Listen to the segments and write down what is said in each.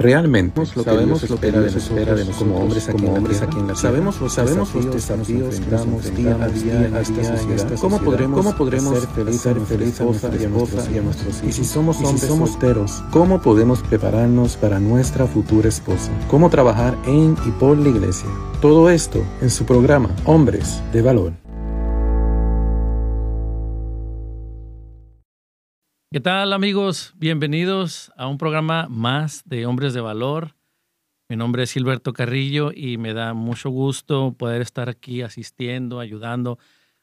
Realmente sabemos lo que Dios espera de nosotros como hombres aquí, como hombres aquí en la tierra. Sabemos los sabemos los desafíos que día a día a esta sociedad. ¿Cómo podremos, cómo podremos ser felices a nuestra esposa y a nuestros hijos? Y si somos hombres somos solteros, ¿cómo podemos prepararnos para nuestra futura esposa? ¿Cómo trabajar en y por la iglesia? Todo esto en su programa Hombres de Valor. ¿Qué tal amigos? Bienvenidos a un programa más de Hombres de Valor. Mi nombre es Gilberto Carrillo y me da mucho gusto poder estar aquí asistiendo, ayudando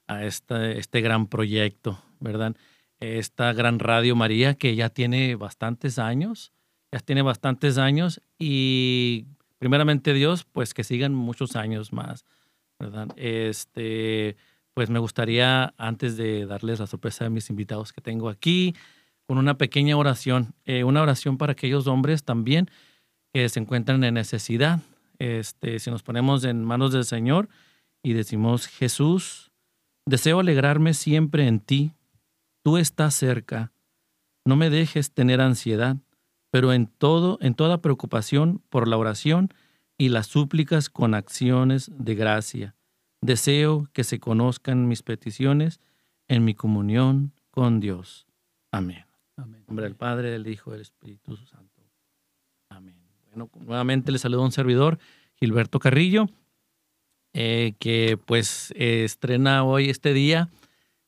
a este, este gran proyecto, ¿verdad? Esta gran Radio María que ya tiene bastantes años, ya tiene bastantes años y primeramente Dios, pues que sigan muchos años más, ¿verdad? Este, pues me gustaría, antes de darles la sorpresa de mis invitados que tengo aquí, con una pequeña oración, eh, una oración para aquellos hombres también que se encuentran en necesidad. Este, si nos ponemos en manos del Señor y decimos, Jesús, deseo alegrarme siempre en ti, tú estás cerca, no me dejes tener ansiedad, pero en todo, en toda preocupación por la oración y las súplicas con acciones de gracia. Deseo que se conozcan mis peticiones en mi comunión con Dios. Amén. Nombre del Padre, del Hijo, del Espíritu Santo. Amén. Bueno, nuevamente le saludo a un servidor, Gilberto Carrillo, eh, que pues estrena hoy este día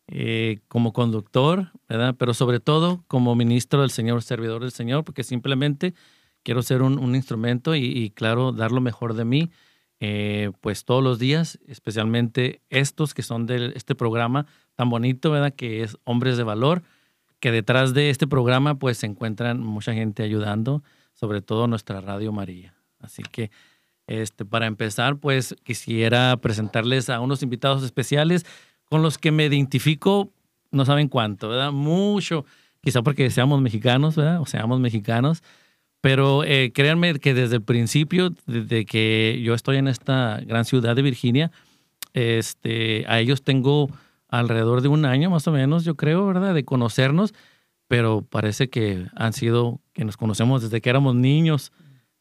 eh, como conductor, ¿verdad? Pero sobre todo como ministro del Señor, servidor del Señor, porque simplemente quiero ser un, instrumento y, claro, dar lo mejor de mí, eh, pues todos los días, especialmente estos que son de este programa tan bonito, ¿verdad? Que es Hombres de Valor que detrás de este programa pues se encuentran mucha gente ayudando, sobre todo nuestra Radio María. Así que este, para empezar pues quisiera presentarles a unos invitados especiales con los que me identifico, no saben cuánto, ¿verdad? Mucho, quizá porque seamos mexicanos, ¿verdad? O seamos mexicanos, pero eh, créanme que desde el principio, desde que yo estoy en esta gran ciudad de Virginia, este, a ellos tengo alrededor de un año más o menos, yo creo, ¿verdad? De conocernos, pero parece que han sido, que nos conocemos desde que éramos niños,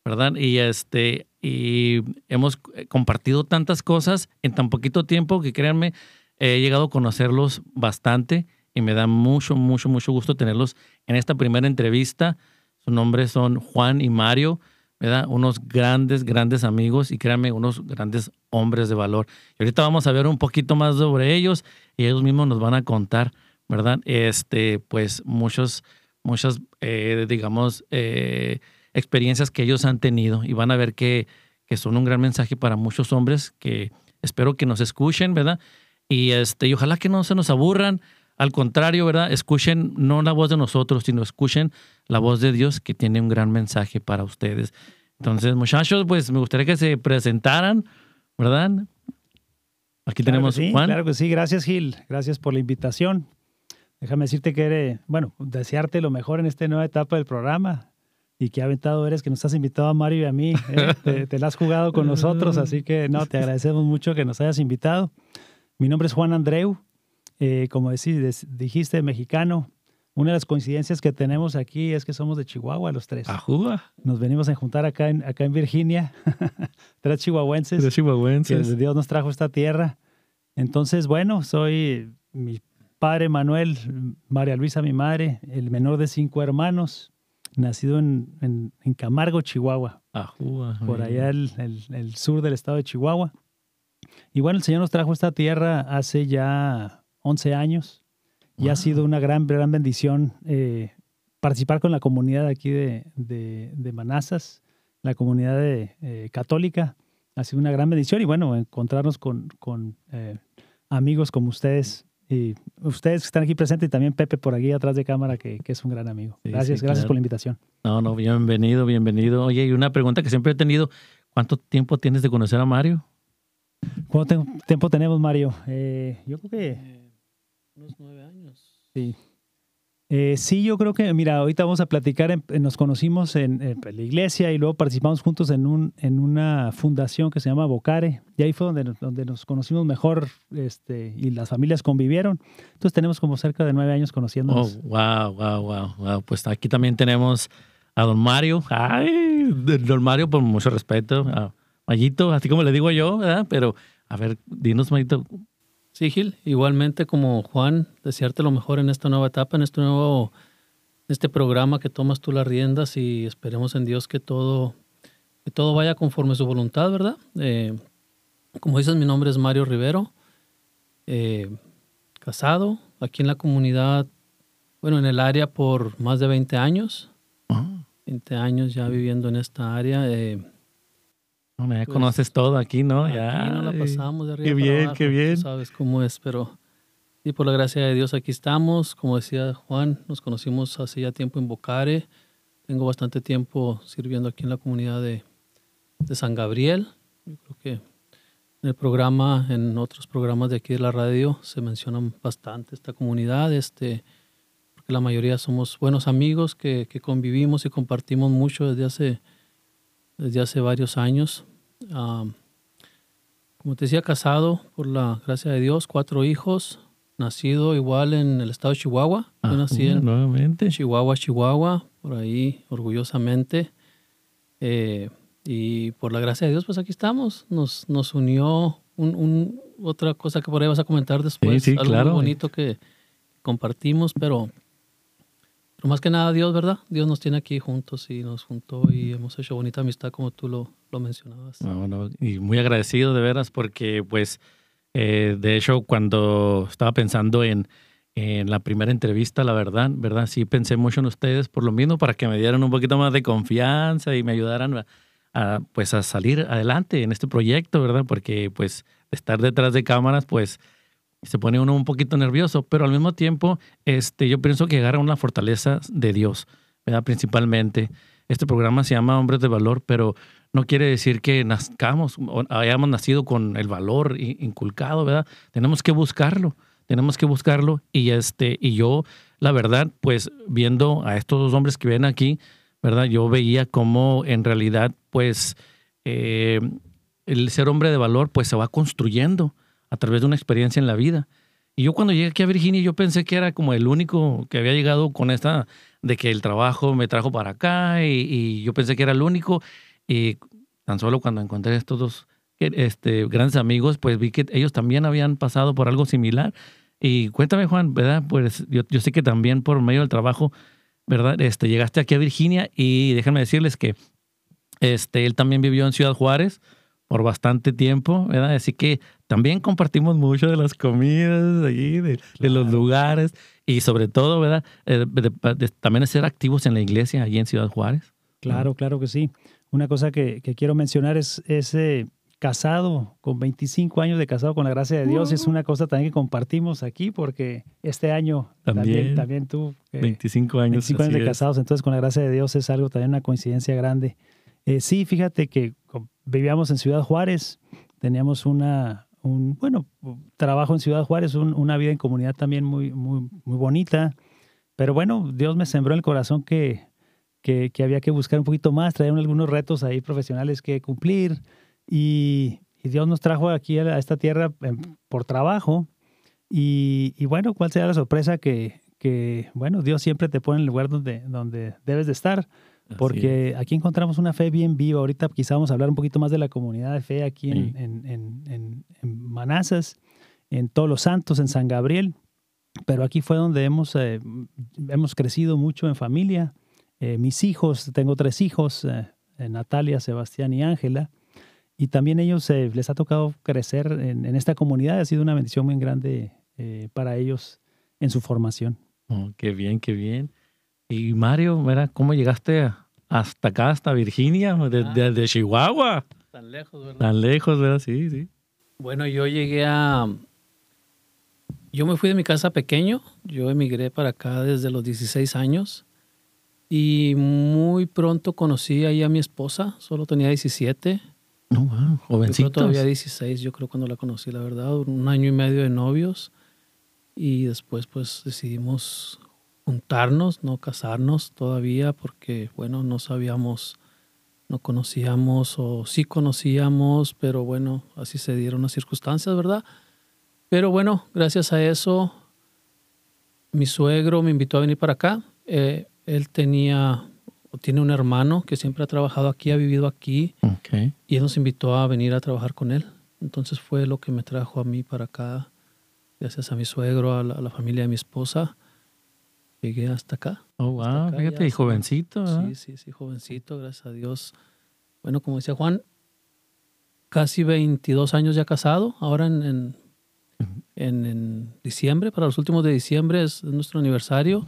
¿verdad? Y, este, y hemos compartido tantas cosas en tan poquito tiempo que créanme, he llegado a conocerlos bastante y me da mucho, mucho, mucho gusto tenerlos en esta primera entrevista. Sus nombres son Juan y Mario. ¿Verdad? Unos grandes, grandes amigos y créanme, unos grandes hombres de valor. Y ahorita vamos a ver un poquito más sobre ellos y ellos mismos nos van a contar, ¿verdad? Este, pues muchos, muchas, eh, digamos, eh, experiencias que ellos han tenido y van a ver que, que son un gran mensaje para muchos hombres que espero que nos escuchen, ¿verdad? Y, este, y ojalá que no se nos aburran. Al contrario, ¿verdad? Escuchen no la voz de nosotros, sino escuchen la voz de Dios que tiene un gran mensaje para ustedes. Entonces, muchachos, pues me gustaría que se presentaran, ¿verdad? Aquí tenemos sí, Juan. Claro que sí, gracias Gil, gracias por la invitación. Déjame decirte que eres, bueno, desearte lo mejor en esta nueva etapa del programa y que aventado eres que nos has invitado a Mario y a mí. ¿eh? te, la has jugado con nosotros, así que no, te agradecemos mucho que nos hayas invitado. Mi nombre es Juan Andreu, eh, como decís, dijiste, mexicano. Una de las coincidencias que tenemos aquí es que somos de Chihuahua los tres. Ajúa. Nos venimos a juntar acá en, acá en Virginia, tres chihuahuenses. Tres chihuahuenses. Que Dios nos trajo esta tierra. Entonces, bueno, soy mi padre Manuel, María Luisa mi madre, el menor de cinco hermanos, nacido en, en, Camargo, Chihuahua. Ajúa. Por allá el, el, el sur del estado de Chihuahua. Y bueno, el Señor nos trajo esta tierra hace ya 11 años y ha sido una gran, gran bendición eh, participar con la comunidad aquí de, de, Manazas, la comunidad de, eh, católica. Ha sido una gran bendición y bueno, encontrarnos con, con eh, amigos como ustedes y ustedes que están aquí presentes y también Pepe por aquí atrás de cámara, que, que es un gran amigo. Gracias, gracias por la invitación. No, no, bienvenido, bienvenido. Oye, y una pregunta que siempre he tenido, ¿cuánto tiempo tienes de conocer a Mario? ¿Cuánto tiempo tenemos, Mario? yo creo que unos nueve años. Sí. Eh, sí, yo creo que, mira, ahorita vamos a platicar, nos conocimos en, pues, la iglesia y luego participamos juntos en, un, en una fundación que se llama Bocare, y ahí fue donde nos, donde nos conocimos mejor este, y las familias convivieron. Entonces tenemos como cerca de nueve años conociéndonos. Oh, wow, wow, wow, wow. Pues aquí también tenemos a don Mario. Ay, don Mario, por mucho respeto. A Mayito, así como le digo yo, ¿verdad? Pero, a ver, dinos, Mayito. Sí, Gil, igualmente como Juan, desearte lo mejor en esta nueva etapa, en este nuevo, este programa que tomas tú las riendas y esperemos en Dios que todo, que todo vaya conforme a su voluntad, ¿verdad? Eh, como dices, mi nombre es Mario Rivero, eh, casado, aquí en la comunidad, bueno, en el área por más de 20 años. 20 años ya viviendo en esta área. Eh, no, ya pues, conoces todo aquí, ¿no? Aquí ya. no la pasamos de arriba Qué bien, qué bien. sabes cómo es, pero y por la gracia de Dios aquí estamos. Como decía Juan, nos conocimos hace ya tiempo en Bocare. Tengo bastante tiempo sirviendo aquí en la comunidad de, de San Gabriel. Yo creo que en el programa, en otros programas de aquí de la radio, se mencionan bastante esta comunidad. Este, la mayoría somos buenos amigos que, que convivimos y compartimos mucho desde hace, desde hace varios años. como te decía, casado por la gracia de Dios, cuatro hijos, nacido igual en el estado de Chihuahua. Yo Ah, nací en nuevamente. Chihuahua, Chihuahua, por ahí orgullosamente. Eh, y por la gracia de Dios, pues aquí estamos. Nos, nos unió un, un- otra cosa que por ahí vas a comentar después. Sí, sí, algo claro. muy bonito que compartimos, pero, pero más que nada Dios, ¿verdad? Dios nos tiene aquí juntos y nos juntó y hemos hecho bonita amistad como tú lo, lo mencionabas. No, no, y muy agradecido de veras porque pues eh, de hecho cuando estaba pensando en, en la primera entrevista, la verdad, ¿verdad? Sí pensé mucho en ustedes por lo mismo para que me dieran un poquito más de confianza y me ayudaran a, pues a salir adelante en este proyecto, ¿verdad? Porque pues estar detrás de cámaras pues se pone uno un poquito nervioso, pero al mismo tiempo este, yo pienso que agarra una fortaleza de Dios, ¿verdad? Principalmente. Este programa se llama Hombres de Valor, pero no quiere decir que nazcamos hayamos nacido con el valor inculcado, ¿verdad? Tenemos que buscarlo, tenemos que buscarlo y este y yo la verdad, pues viendo a estos dos hombres que ven aquí, ¿verdad? Yo veía cómo en realidad pues eh, el ser hombre de valor pues se va construyendo a través de una experiencia en la vida. Y yo cuando llegué aquí a Virginia, yo pensé que era como el único que había llegado con esta, de que el trabajo me trajo para acá y, y yo pensé que era el único. Y tan solo cuando encontré estos dos este, grandes amigos, pues vi que ellos también habían pasado por algo similar. Y cuéntame, Juan, ¿verdad? Pues yo, yo sé que también por medio del trabajo, ¿verdad? Este, llegaste aquí a Virginia y déjenme decirles que este, él también vivió en Ciudad Juárez por bastante tiempo, ¿verdad? Así que también compartimos mucho de las comidas allí, de, de los lugares y sobre todo, ¿verdad? Eh, de- de- también de ser activos en la iglesia allí en Ciudad Juárez. Claro, claro que sí. Una cosa que, que quiero mencionar es ese casado, con 25 años de casado con la gracia de Dios, es una cosa también que compartimos aquí porque este año también, También. también, tú, eh, 25 años. 25 años de es. casados, entonces con la gracia de Dios es algo también una coincidencia grande. Eh, sí, fíjate que vivíamos en Ciudad Juárez, teníamos una, un, bueno, trabajo en Ciudad Juárez, un- una vida en comunidad también muy, muy, muy bonita, pero bueno, Dios me sembró en el corazón que, que, había que buscar un poquito más, traían algunos retos ahí profesionales que cumplir. Y, Dios nos trajo aquí a esta tierra em, por trabajo. Y, y bueno, ¿cuál será la sorpresa que, que, bueno, Dios siempre te pone en el lugar donde, donde debes de estar? Porque aquí encontramos una fe bien viva. Ahorita quizá vamos a hablar un poquito más de la comunidad de fe aquí en, Sí. en, en, en- Manazas, en Todos los Santos, en San Gabriel. Pero aquí fue donde hemos, eh, hemos crecido mucho en familia. Eh, mis hijos, tengo tres hijos, eh, eh, Natalia, Sebastián y Ángela. Y también ellos eh, les ha tocado crecer en, en esta comunidad. Ha sido una bendición muy grande eh, para ellos en su formación. Oh, qué bien, qué bien. Y Mario, ¿verdad? ¿Cómo llegaste hasta acá, hasta Virginia, de, Ah. de- de Chihuahua? Tan lejos, ¿verdad? Tan lejos, ¿verdad? Sí, sí. Bueno, yo llegué a... Yo me fui de mi casa pequeño, yo emigré para acá desde los 16 años y muy pronto conocí ahí a mi esposa, solo tenía 17, No, wow, yo creo jovencitos. todavía 16, yo creo cuando la conocí, la verdad, un año y medio de novios y después pues decidimos juntarnos, no casarnos todavía porque bueno, no sabíamos, no conocíamos o sí conocíamos, pero bueno, así se dieron las circunstancias, ¿verdad? Pero bueno, gracias a eso, mi suegro me invitó a venir para acá. Eh, él tenía tiene un hermano que siempre ha trabajado aquí, ha vivido aquí, y él nos invitó a venir a trabajar con él. Entonces fue lo que me trajo a mí para acá, gracias a mi suegro, a la, familia de mi esposa. Llegué hasta acá. Oh, wow, fíjate, y jovencito. Sí, sí, sí, jovencito, gracias a Dios. Bueno, como decía Juan, casi 22 años ya casado, ahora en, en, diciembre, para los últimos de diciembre es nuestro aniversario.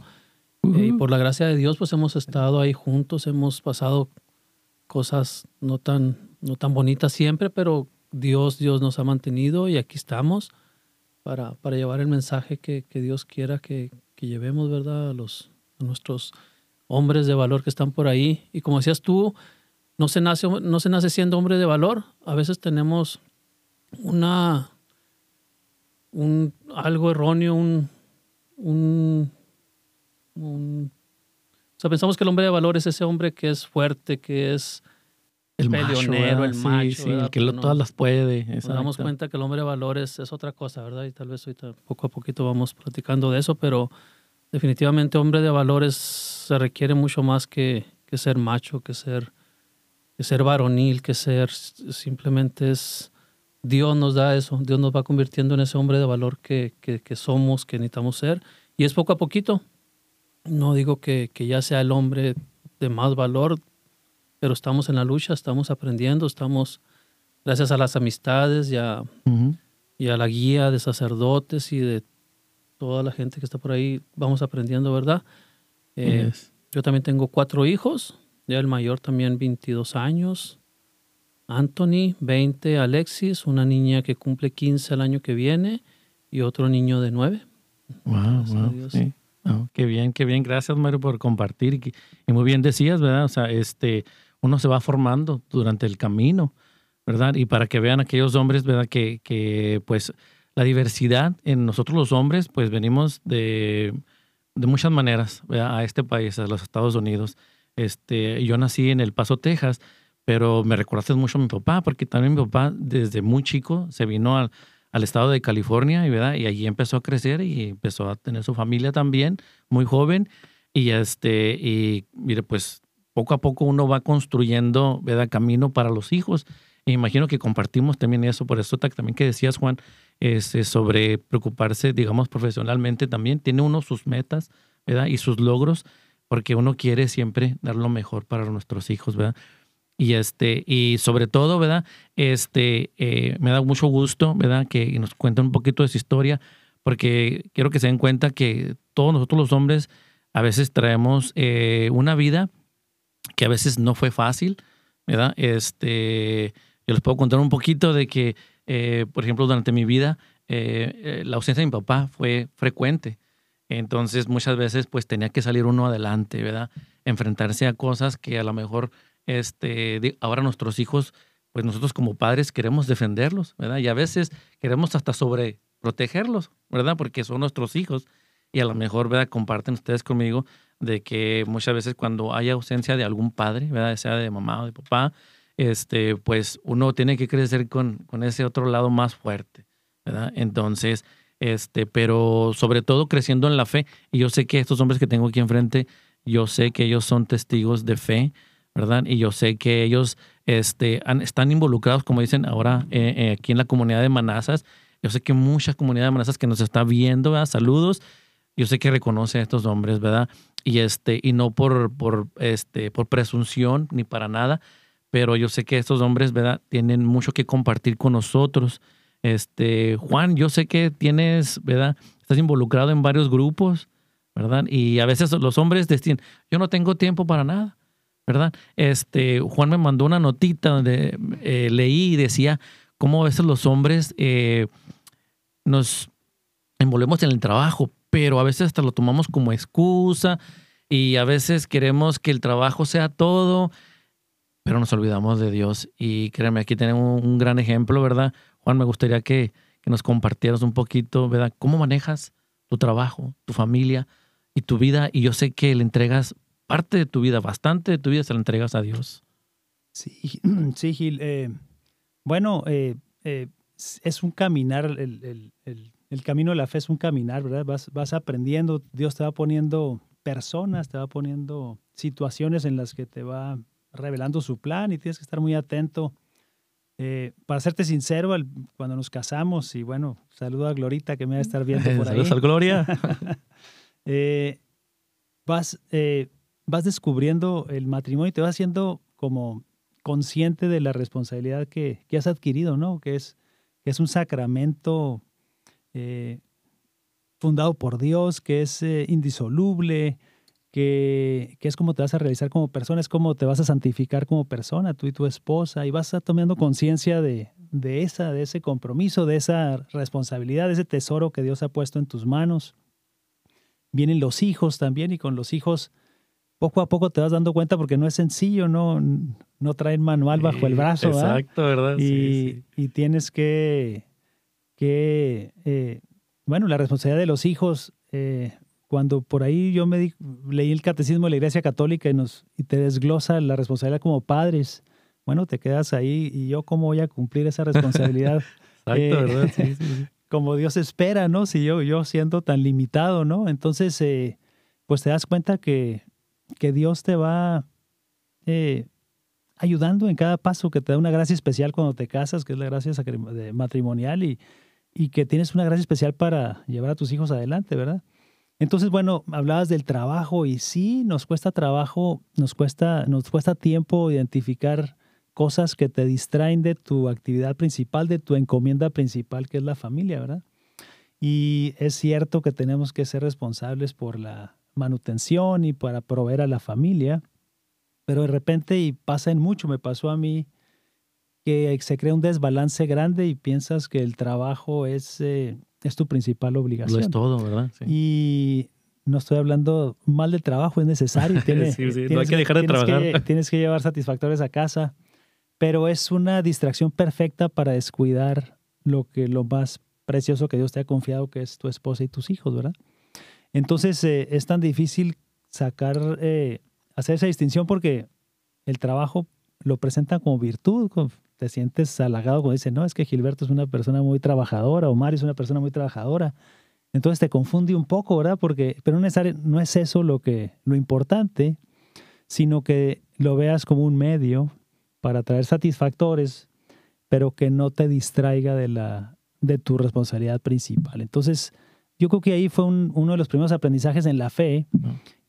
Eh, y por la gracia de Dios, pues hemos estado ahí juntos, hemos pasado cosas no tan, no tan bonitas siempre, pero Dios, Dios nos ha mantenido y aquí estamos para, para llevar el mensaje que, que Dios quiera que, que, llevemos, ¿verdad? A, los, a nuestros hombres de valor que están por ahí. Y como decías tú, no se nace, no se nace siendo hombre de valor. A veces tenemos una, un, algo erróneo, un, un o sea, pensamos que el hombre de valor es ese hombre que es fuerte, que es el peleonero, el macho, el que todas las puede. Nos damos cuenta que el hombre de valor es, otra cosa, ¿verdad? Y tal vez hoy poco a poquito vamos platicando de eso, pero definitivamente hombre de valores se requiere mucho más que, que ser macho, que ser, que ser varonil, que ser simplemente es... Dios nos da eso, Dios nos va convirtiendo en ese hombre de valor que, que, que somos, que necesitamos ser. Y es poco a poquito, no digo que, ya sea el hombre de más valor, pero estamos en la lucha, estamos aprendiendo, estamos, gracias a las amistades y a, y a la guía de sacerdotes y de toda la gente que está por ahí, vamos aprendiendo, ¿verdad? Eh, yo también tengo cuatro hijos, ya el mayor también 22 años, Anthony 20, Alexis, una niña que cumple 15 el año que viene y otro niño de 9. Wow, wow, qué bien, qué bien. Gracias, Mario, por compartir. Y, muy bien decías, ¿verdad? O sea, este, uno se va formando durante el camino, ¿verdad? Y para que vean aquellos hombres, ¿verdad? Que, que pues la diversidad en nosotros los hombres, pues venimos de, de muchas maneras ¿verdad? a este país, a los Estados Unidos. Este, yo nací en El Paso, Texas, pero me recordaste mucho a mi papá, porque también mi papá desde muy chico se vino al al estado de California, ¿verdad? Y allí empezó a crecer y empezó a tener su familia también, muy joven. Y, este, y mire, pues poco a poco uno va construyendo, ¿verdad? Camino para los hijos. E imagino que compartimos también eso, por eso también que decías, Juan, es, este, sobre preocuparse, digamos, profesionalmente también. Tiene uno sus metas, ¿verdad? Y sus logros, porque uno quiere siempre dar lo mejor para nuestros hijos, ¿verdad? Y, este, y sobre todo, ¿verdad? Este, eh, me da mucho gusto, ¿verdad? Que nos cuenten un poquito de su historia, porque quiero que se den cuenta que todos nosotros los hombres a veces traemos eh, una vida que a veces no fue fácil, ¿verdad? Este, yo les puedo contar un poquito de que, eh, por ejemplo, durante mi vida, la ausencia de mi papá fue frecuente. Entonces, muchas veces, pues tenía que salir uno adelante, ¿verdad? Enfrentarse a cosas que a lo mejor este, ahora nuestros hijos, pues nosotros como padres queremos defenderlos, ¿verdad? Y a veces queremos hasta sobre protegerlos, ¿verdad? Porque son nuestros hijos. Y a lo mejor, ¿verdad? Comparten ustedes conmigo de que muchas veces cuando hay ausencia de algún padre, ¿verdad? Sea de mamá o de papá, este, pues uno tiene que crecer con, con ese otro lado más fuerte, ¿verdad? Entonces, este, pero sobre todo creciendo en la fe. Y yo sé que estos hombres que tengo aquí enfrente, yo sé que ellos son testigos de fe, ¿verdad? Y yo sé que ellos este, están involucrados, como dicen ahora, eh, eh, aquí en la comunidad de Manazas. Yo sé que mucha comunidad de Manazas que nos está viendo, ¿verdad? Saludos. Yo sé que reconoce a estos hombres, ¿verdad? Y, este, y no por, por, este, por presunción ni para nada, pero yo sé que estos hombres, ¿verdad? Tienen mucho que compartir con nosotros. Este, Juan, yo sé que tienes, ¿verdad? Estás involucrado en varios grupos, ¿verdad? Y a veces los hombres deciden, yo no tengo tiempo para nada. ¿verdad? Este, Juan me mandó una notita donde eh, leí y decía cómo a veces los hombres eh, nos envolvemos en el trabajo, pero a veces hasta lo tomamos como excusa y a veces queremos que el trabajo sea todo, pero nos olvidamos de Dios. Y créeme, aquí tenemos un gran ejemplo, ¿verdad? Juan, me gustaría que, que nos compartieras un poquito, ¿verdad? ¿Cómo manejas tu trabajo, tu familia y tu vida? Y yo sé que le entregas parte de tu vida, bastante de tu vida se la entregas a Dios. Sí, sí Gil. Eh, bueno, eh, eh, es un caminar, el, camino de la fe es un caminar, ¿verdad? Vas, vas aprendiendo, Dios te va poniendo personas, te va poniendo situaciones en las que te va revelando su plan y tienes que estar muy atento. Eh, para serte sincero, cuando nos casamos, y bueno, saludo a Glorita que me va a estar viendo por ahí. Saludos al Gloria. Eh, vas, eh, vas descubriendo el matrimonio y te vas siendo como consciente de la responsabilidad que, que has adquirido, ¿no? Que es, que es un sacramento fundado por Dios, que es indisoluble, que, es como te vas a realizar como persona, es como te vas a santificar como persona, tú y tu esposa, y vas a tomando conciencia de, de, esa, de ese compromiso, de esa responsabilidad, de ese tesoro que Dios ha puesto en tus manos. Vienen los hijos también, y con los hijos poco a poco te vas dando cuenta porque no es sencillo, no, no traen manual bajo el brazo. Exacto, ¿verdad? Y, y tienes que, que eh, bueno, la responsabilidad de los hijos eh, cuando por ahí yo me leí el catecismo de la Iglesia Católica y, nos, y te desglosa la responsabilidad como padres, bueno, te quedas ahí y yo cómo voy a cumplir esa responsabilidad. Exacto, eh, ¿verdad? Sí, como Dios espera, ¿no? Si yo, yo siendo tan limitado, ¿no? Entonces, eh, pues te das cuenta que, que Dios te va eh, ayudando en cada paso, que te da una gracia especial cuando te casas, que es la gracia matrimonial, y, y que tienes una gracia especial para llevar a tus hijos adelante, ¿verdad? Entonces, bueno, hablabas del trabajo y sí, nos cuesta trabajo, nos cuesta, nos cuesta tiempo identificar cosas que te distraen de tu actividad principal, de tu encomienda principal, que es la familia, ¿verdad? Y es cierto que tenemos que ser responsables por la manutención y para proveer a la familia, pero de repente, y pasa en mucho, me pasó a mí, que se crea un desbalance grande y piensas que el trabajo es... Eh, es tu principal obligación. Lo es todo, ¿verdad? Y no estoy hablando mal del trabajo, es necesario. sí, sí, no hay que dejar de trabajar. tienes que llevar satisfactores a casa, pero es una distracción perfecta para descuidar lo que lo más precioso que Dios te ha confiado, que es tu esposa y tus hijos, ¿verdad? Entonces eh, es tan difícil sacar, eh, hacer esa distinción porque el trabajo lo presentan como virtud, te sientes halagado cuando dicen, no, es que Gilberto es una persona muy trabajadora o Mario es una persona muy trabajadora. Entonces te confunde un poco, ¿verdad? Porque, pero no es, no es eso lo, que, lo importante, sino que lo veas como un medio para traer satisfactores, pero que no te distraiga de, la, de tu responsabilidad principal. Entonces, yo creo que ahí fue uno de los primeros aprendizajes en la fe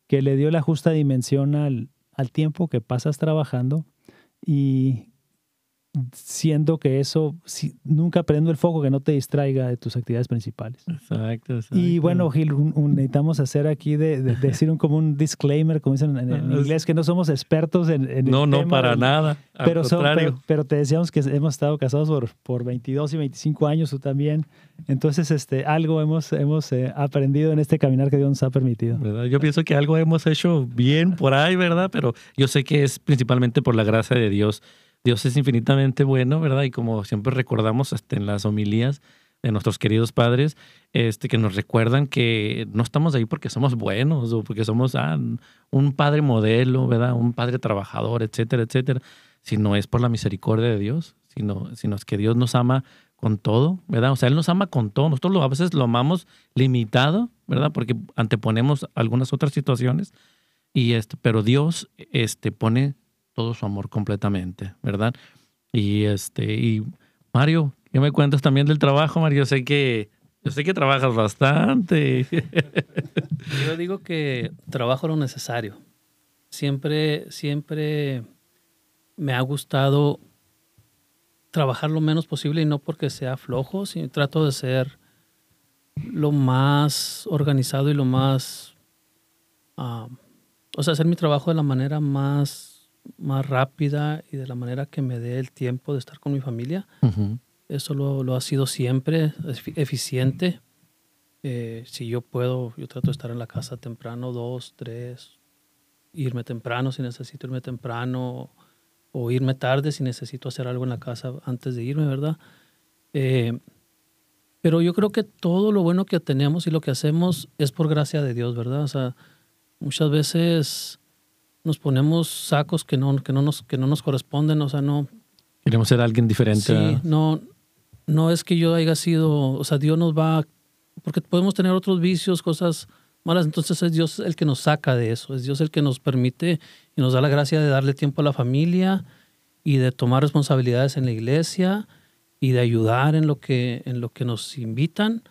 que le dio la justa dimensión al, al tiempo que pasas trabajando y siendo que eso si, nunca prendo el foco que no te distraiga de tus actividades principales. Exacto, Y bueno, Gil, necesitamos hacer aquí de, decir un, como un disclaimer, como dicen en, inglés, que no somos expertos en, en No, no, para nada. Pero, pero, te decíamos que hemos estado casados por, por 22 y 25 años, tú también. Entonces, este, algo hemos, hemos eh, aprendido en este caminar que Dios nos ha permitido. Yo pienso que algo hemos hecho bien por ahí, ¿verdad? Pero yo sé que es principalmente por la gracia de Dios Dios es infinitamente bueno, ¿verdad? Y como siempre recordamos hasta en las homilías de nuestros queridos padres, este, que nos recuerdan que no estamos ahí porque somos buenos o porque somos ah, un padre modelo, ¿verdad? Un padre trabajador, etcétera, etcétera, sino es por la misericordia de Dios, sino, sino es que Dios nos ama con todo, ¿verdad? O sea, Él nos ama con todo. Nosotros a veces lo amamos limitado, ¿verdad? Porque anteponemos algunas otras situaciones, y este, pero Dios este, pone todo su amor completamente, ¿verdad? Y este, y Mario, ¿qué me cuentas también del trabajo, Mario? Yo sé que, yo sé que trabajas bastante. Yo digo que trabajo lo necesario. Siempre, siempre me ha gustado trabajar lo menos posible y no porque sea flojo, sino trato de ser lo más organizado y lo más, ah, o sea, hacer mi trabajo de la manera más más rápida y de la manera que me dé el tiempo de estar con mi familia. Eso lo, lo, ha sido siempre, eficiente. Eh, si yo puedo, yo trato de estar en la casa temprano, dos, tres, irme temprano si necesito irme temprano, o irme tarde si necesito hacer algo en la casa antes de irme, ¿verdad? Eh, pero yo creo que todo lo bueno que tenemos y lo que hacemos es por gracia de Dios, ¿verdad? O sea, muchas veces nos ponemos sacos que no, que no, nos, que no nos corresponden, o sea, no... Queremos ser alguien diferente. Sí, no, no es que yo haya sido, o sea, Dios nos va, porque podemos tener otros vicios, cosas malas, entonces es Dios el que nos saca de eso, es Dios el que nos permite y nos da la gracia de darle tiempo a la familia y de tomar responsabilidades en la iglesia y de ayudar en lo que, en lo que nos invitan.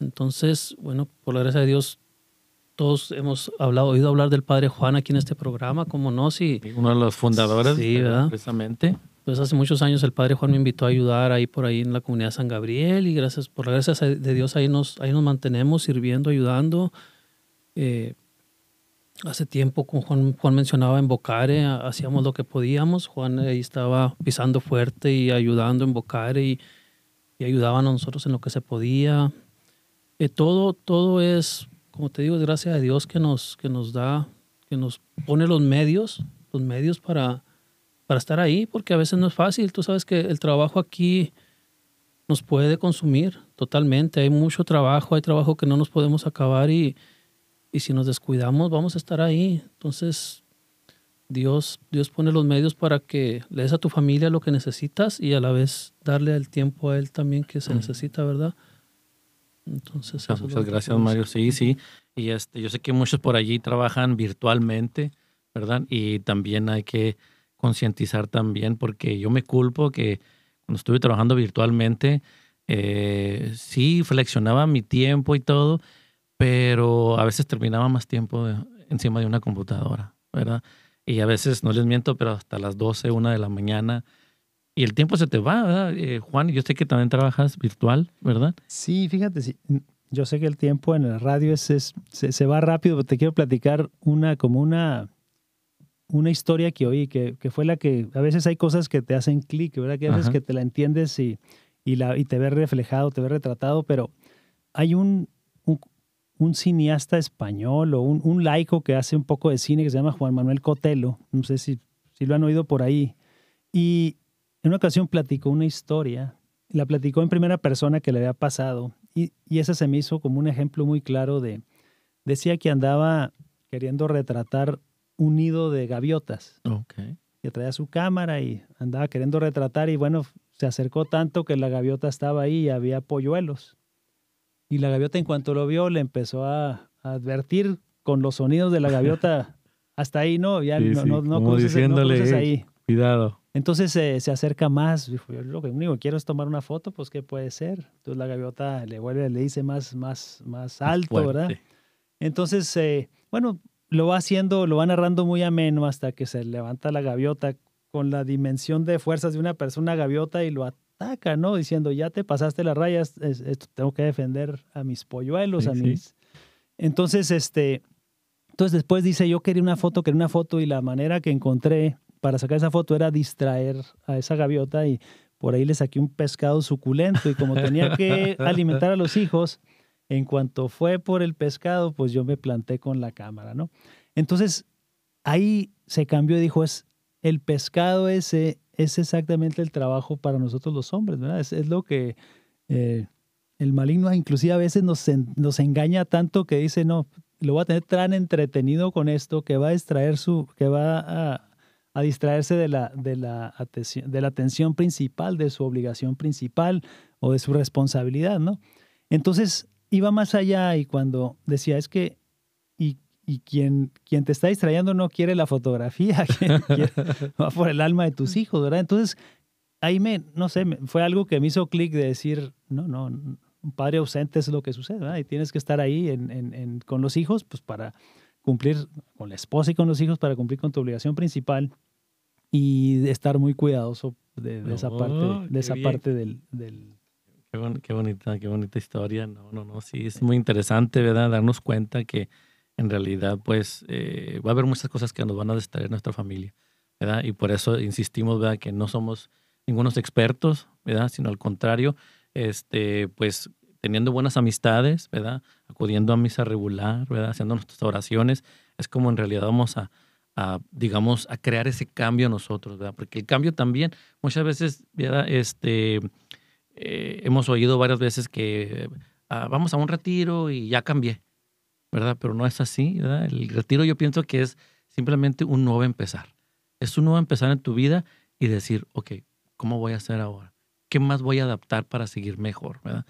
Entonces, bueno, por la gracia de Dios, todos hemos hablado, oído hablar del Padre Juan aquí en este programa, como no, si... Uno de los fundadores, sí, ¿verdad? precisamente. Pues hace muchos años el Padre Juan me invitó a ayudar ahí por ahí en la comunidad San Gabriel y gracias, por la gracia de Dios ahí nos, ahí nos mantenemos sirviendo, ayudando. Eh, hace tiempo, como Juan, Juan, mencionaba, en Bocare hacíamos lo que podíamos. Juan ahí estaba pisando fuerte y ayudando en Bocare y, y ayudaban a nosotros en lo que se podía. Eh, todo, todo es, como te digo, es gracias a Dios que nos, que nos da, que nos pone los medios, los medios para, para estar ahí, porque a veces no es fácil. Tú sabes que el trabajo aquí nos puede consumir totalmente. Hay mucho trabajo, hay trabajo que no nos podemos acabar y y si nos descuidamos, vamos a estar ahí. Entonces, Dios, Dios pone los medios para que le des a tu familia lo que necesitas y a la vez darle el tiempo a él también que se necesita, ¿verdad? Entonces, muchas gracias, Mario. Sí, sí. Y este, yo sé que muchos por allí trabajan virtualmente, ¿verdad? Y también hay que concientizar también, porque yo me culpo que cuando estuve trabajando virtualmente, eh, sí flexionaba mi tiempo y todo, pero a veces terminaba más tiempo encima de una computadora, ¿verdad? Y a veces, no les miento, pero hasta las 12, 1 de la mañana. Y el tiempo se te va, ¿verdad? Eh, Juan, yo sé que también trabajas virtual, ¿verdad? Sí, fíjate, sí. yo sé que el tiempo en el radio es, se, va rápido, pero te quiero platicar una, como una, una historia que oí, que, que, fue la que a veces hay cosas que te hacen clic, ¿verdad? Que a veces que te la entiendes y, y, la, y te ves reflejado, te ves retratado, pero hay un, un cineasta español o un, laico que hace un poco de cine que se llama Juan Manuel Cotelo, no sé si, si lo han oído por ahí, y en una ocasión platicó una historia, la platicó en primera persona que le había pasado, y, y ese se me hizo como un ejemplo muy claro de, decía que andaba queriendo retratar un nido de gaviotas. Okay. Que traía su cámara y andaba queriendo retratar y bueno, se acercó tanto que la gaviota estaba ahí y había polluelos. Y la gaviota en cuanto lo vio le empezó a, advertir con los sonidos de la gaviota. Hasta ahí no, ya no, no, no, cruces, ahí. Cuidado. Entonces se acerca más, dijo, yo lo que único quiero es tomar una foto, pues ¿qué puede ser? Entonces la gaviota le vuelve, le dice más, más, más alto, ¿verdad? Entonces, eh, bueno, lo va haciendo, lo va narrando muy ameno hasta que se levanta la gaviota con la dimensión de fuerzas de una persona gaviota y lo, ataca, ¿no? Diciendo, ya te pasaste las rayas, esto, tengo que defender a mis polluelos, a mis... Entonces, este, entonces después dice, yo quería una foto, quería una foto y la manera que encontré para sacar esa foto era distraer a esa gaviota y por ahí le saqué un pescado suculento y como tenía que alimentar a los hijos, en cuanto fue por el pescado, pues yo me planté con la cámara, ¿no? Entonces, ahí se cambió y dijo, es el pescado ese es exactamente el trabajo para nosotros los hombres, ¿verdad? Es, lo que eh, el maligno inclusive a veces nos, nos engaña tanto que dice, no, lo voy a tener tan entretenido con esto que va a distraer su, que va a, a distraerse de la, de, la atención, de la atención principal, de su obligación principal o de su responsabilidad, ¿no? Entonces iba más allá y cuando decía, es que y quien, quien te está distrayendo no quiere la fotografía, va por el alma de tus hijos, ¿verdad? Entonces, ahí me, no sé, fue algo que me hizo clic de decir, no, no, un padre ausente es lo que sucede, ¿verdad? Y tienes que estar ahí en, en, con los hijos, pues para cumplir con la esposa y con los hijos, para cumplir con tu obligación principal y estar muy cuidadoso de, esa parte, de esa parte del, del Qué, bonita, qué bonita historia. No, no, no, sí, es muy interesante, ¿verdad? Darnos cuenta que en realidad pues eh, va a haber muchas cosas que nos van a distraer nuestra familia, ¿verdad? Y por eso insistimos, ¿verdad? Que no somos ningunos expertos, ¿verdad? Sino al contrario, este, pues teniendo buenas amistades, ¿verdad? Acudiendo a misa regular, ¿verdad? Haciendo nuestras oraciones, es como en realidad vamos a, a digamos, a crear ese cambio nosotros, ¿verdad? Porque el cambio también, muchas veces, ¿verdad? Este, eh, hemos oído varias veces que ah, vamos a un retiro y ya cambié, ¿verdad? Pero no es así, ¿verdad? El retiro yo pienso que es simplemente un nuevo empezar. Es un nuevo empezar en tu vida y decir, ok, ¿cómo voy a hacer ahora? ¿Qué más voy a adaptar para seguir mejor, ¿verdad?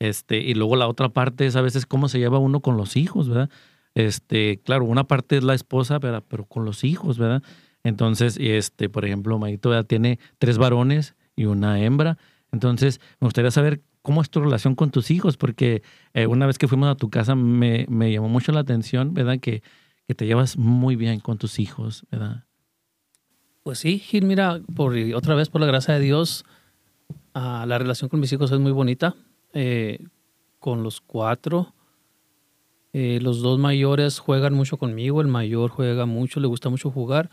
Este, y luego la otra parte es a veces cómo se lleva uno con los hijos, ¿verdad? Este, claro, una parte es la esposa, ¿verdad? pero con los hijos, ¿verdad? Entonces, este, por ejemplo, Mayito tiene tres varones y una hembra. Entonces, me gustaría saber cómo es tu relación con tus hijos, porque eh, una vez que fuimos a tu casa me, me llamó mucho la atención, ¿verdad? Que, que, te llevas muy bien con tus hijos, ¿verdad? Pues sí, Gil, mira, por, otra vez por la gracia de Dios, uh, la relación con mis hijos es muy bonita. Eh, con los cuatro, eh, los dos mayores juegan mucho conmigo, el mayor juega mucho, le gusta mucho jugar.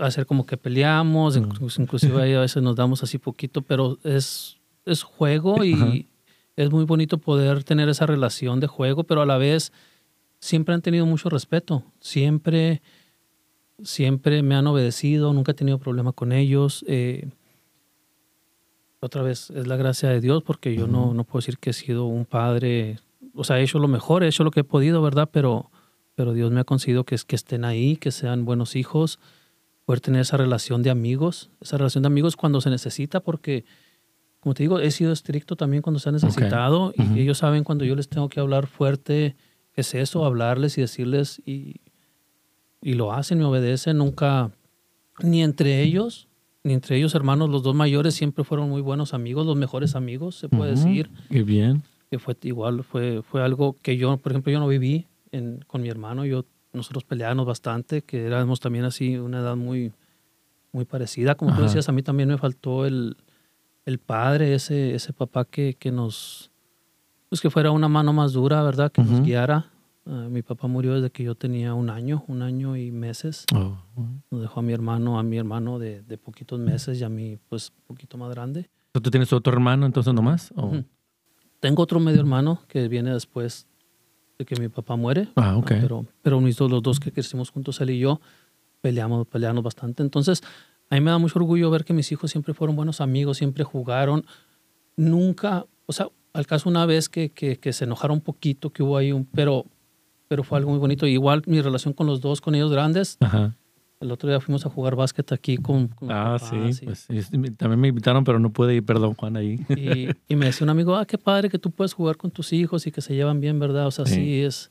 Hacer como que peleamos, inclusive a veces nos damos así poquito, pero es, es juego y es muy bonito poder tener esa relación de juego, pero a la vez siempre han tenido mucho respeto, siempre, siempre me han obedecido, nunca he tenido problema con ellos. Eh, otra vez, es la gracia de Dios porque yo no, no puedo decir que he sido un padre, o sea, he hecho lo mejor, he hecho lo que he podido, ¿verdad? Pero, pero Dios me ha concedido que, que estén ahí, que sean buenos hijos poder tener esa relación de amigos, esa relación de amigos cuando se necesita, porque, como te digo, he sido estricto también cuando se ha necesitado y ellos saben cuando yo les tengo que hablar fuerte, es eso, hablarles y decirles y, y lo hacen, me obedecen, nunca, ni entre ellos, entre ellos hermanos, los dos mayores siempre fueron muy buenos amigos, los mejores amigos, se puede decir. Qué bien. Que fue igual, fue, fue algo que yo, por ejemplo, yo no viví en, con mi hermano, yo nosotros peleábamos bastante, que éramos también así una edad muy, muy parecida. Como tú decías, a mí también me faltó el, el padre, ese, ese papá que, que, nos, pues que fuera una mano más dura, ¿verdad? Que nos guiara. Ah, mi papá murió desde que yo tenía un año, un año y meses. Oh, nos dejó a mi hermano, a mi hermano de, de, poquitos meses y a mí, pues, un poquito más grande. ¿Tú tienes otro hermano entonces nomás? Tengo otro medio hermano que viene después que mi papá muere. Ah, ok. Pero, pero los dos que crecimos juntos, él y yo, peleamos, peleamos bastante. Entonces, a mí me da mucho orgullo ver que mis hijos siempre fueron buenos amigos, siempre jugaron. Nunca, o sea, al caso una vez que, que, que se enojaron un poquito, que hubo ahí un, pero, pero fue algo muy bonito. Igual mi relación con los dos, con ellos grandes, Ajá. El otro día fuimos a jugar básquet aquí con... ah, sí, pues también me invitaron, pero no pude ir, perdón, Juan, ahí. Y, y, me decía un amigo, ah, qué padre que tú puedes jugar con tus hijos y que se llevan bien, ¿verdad? O sea, sí, es,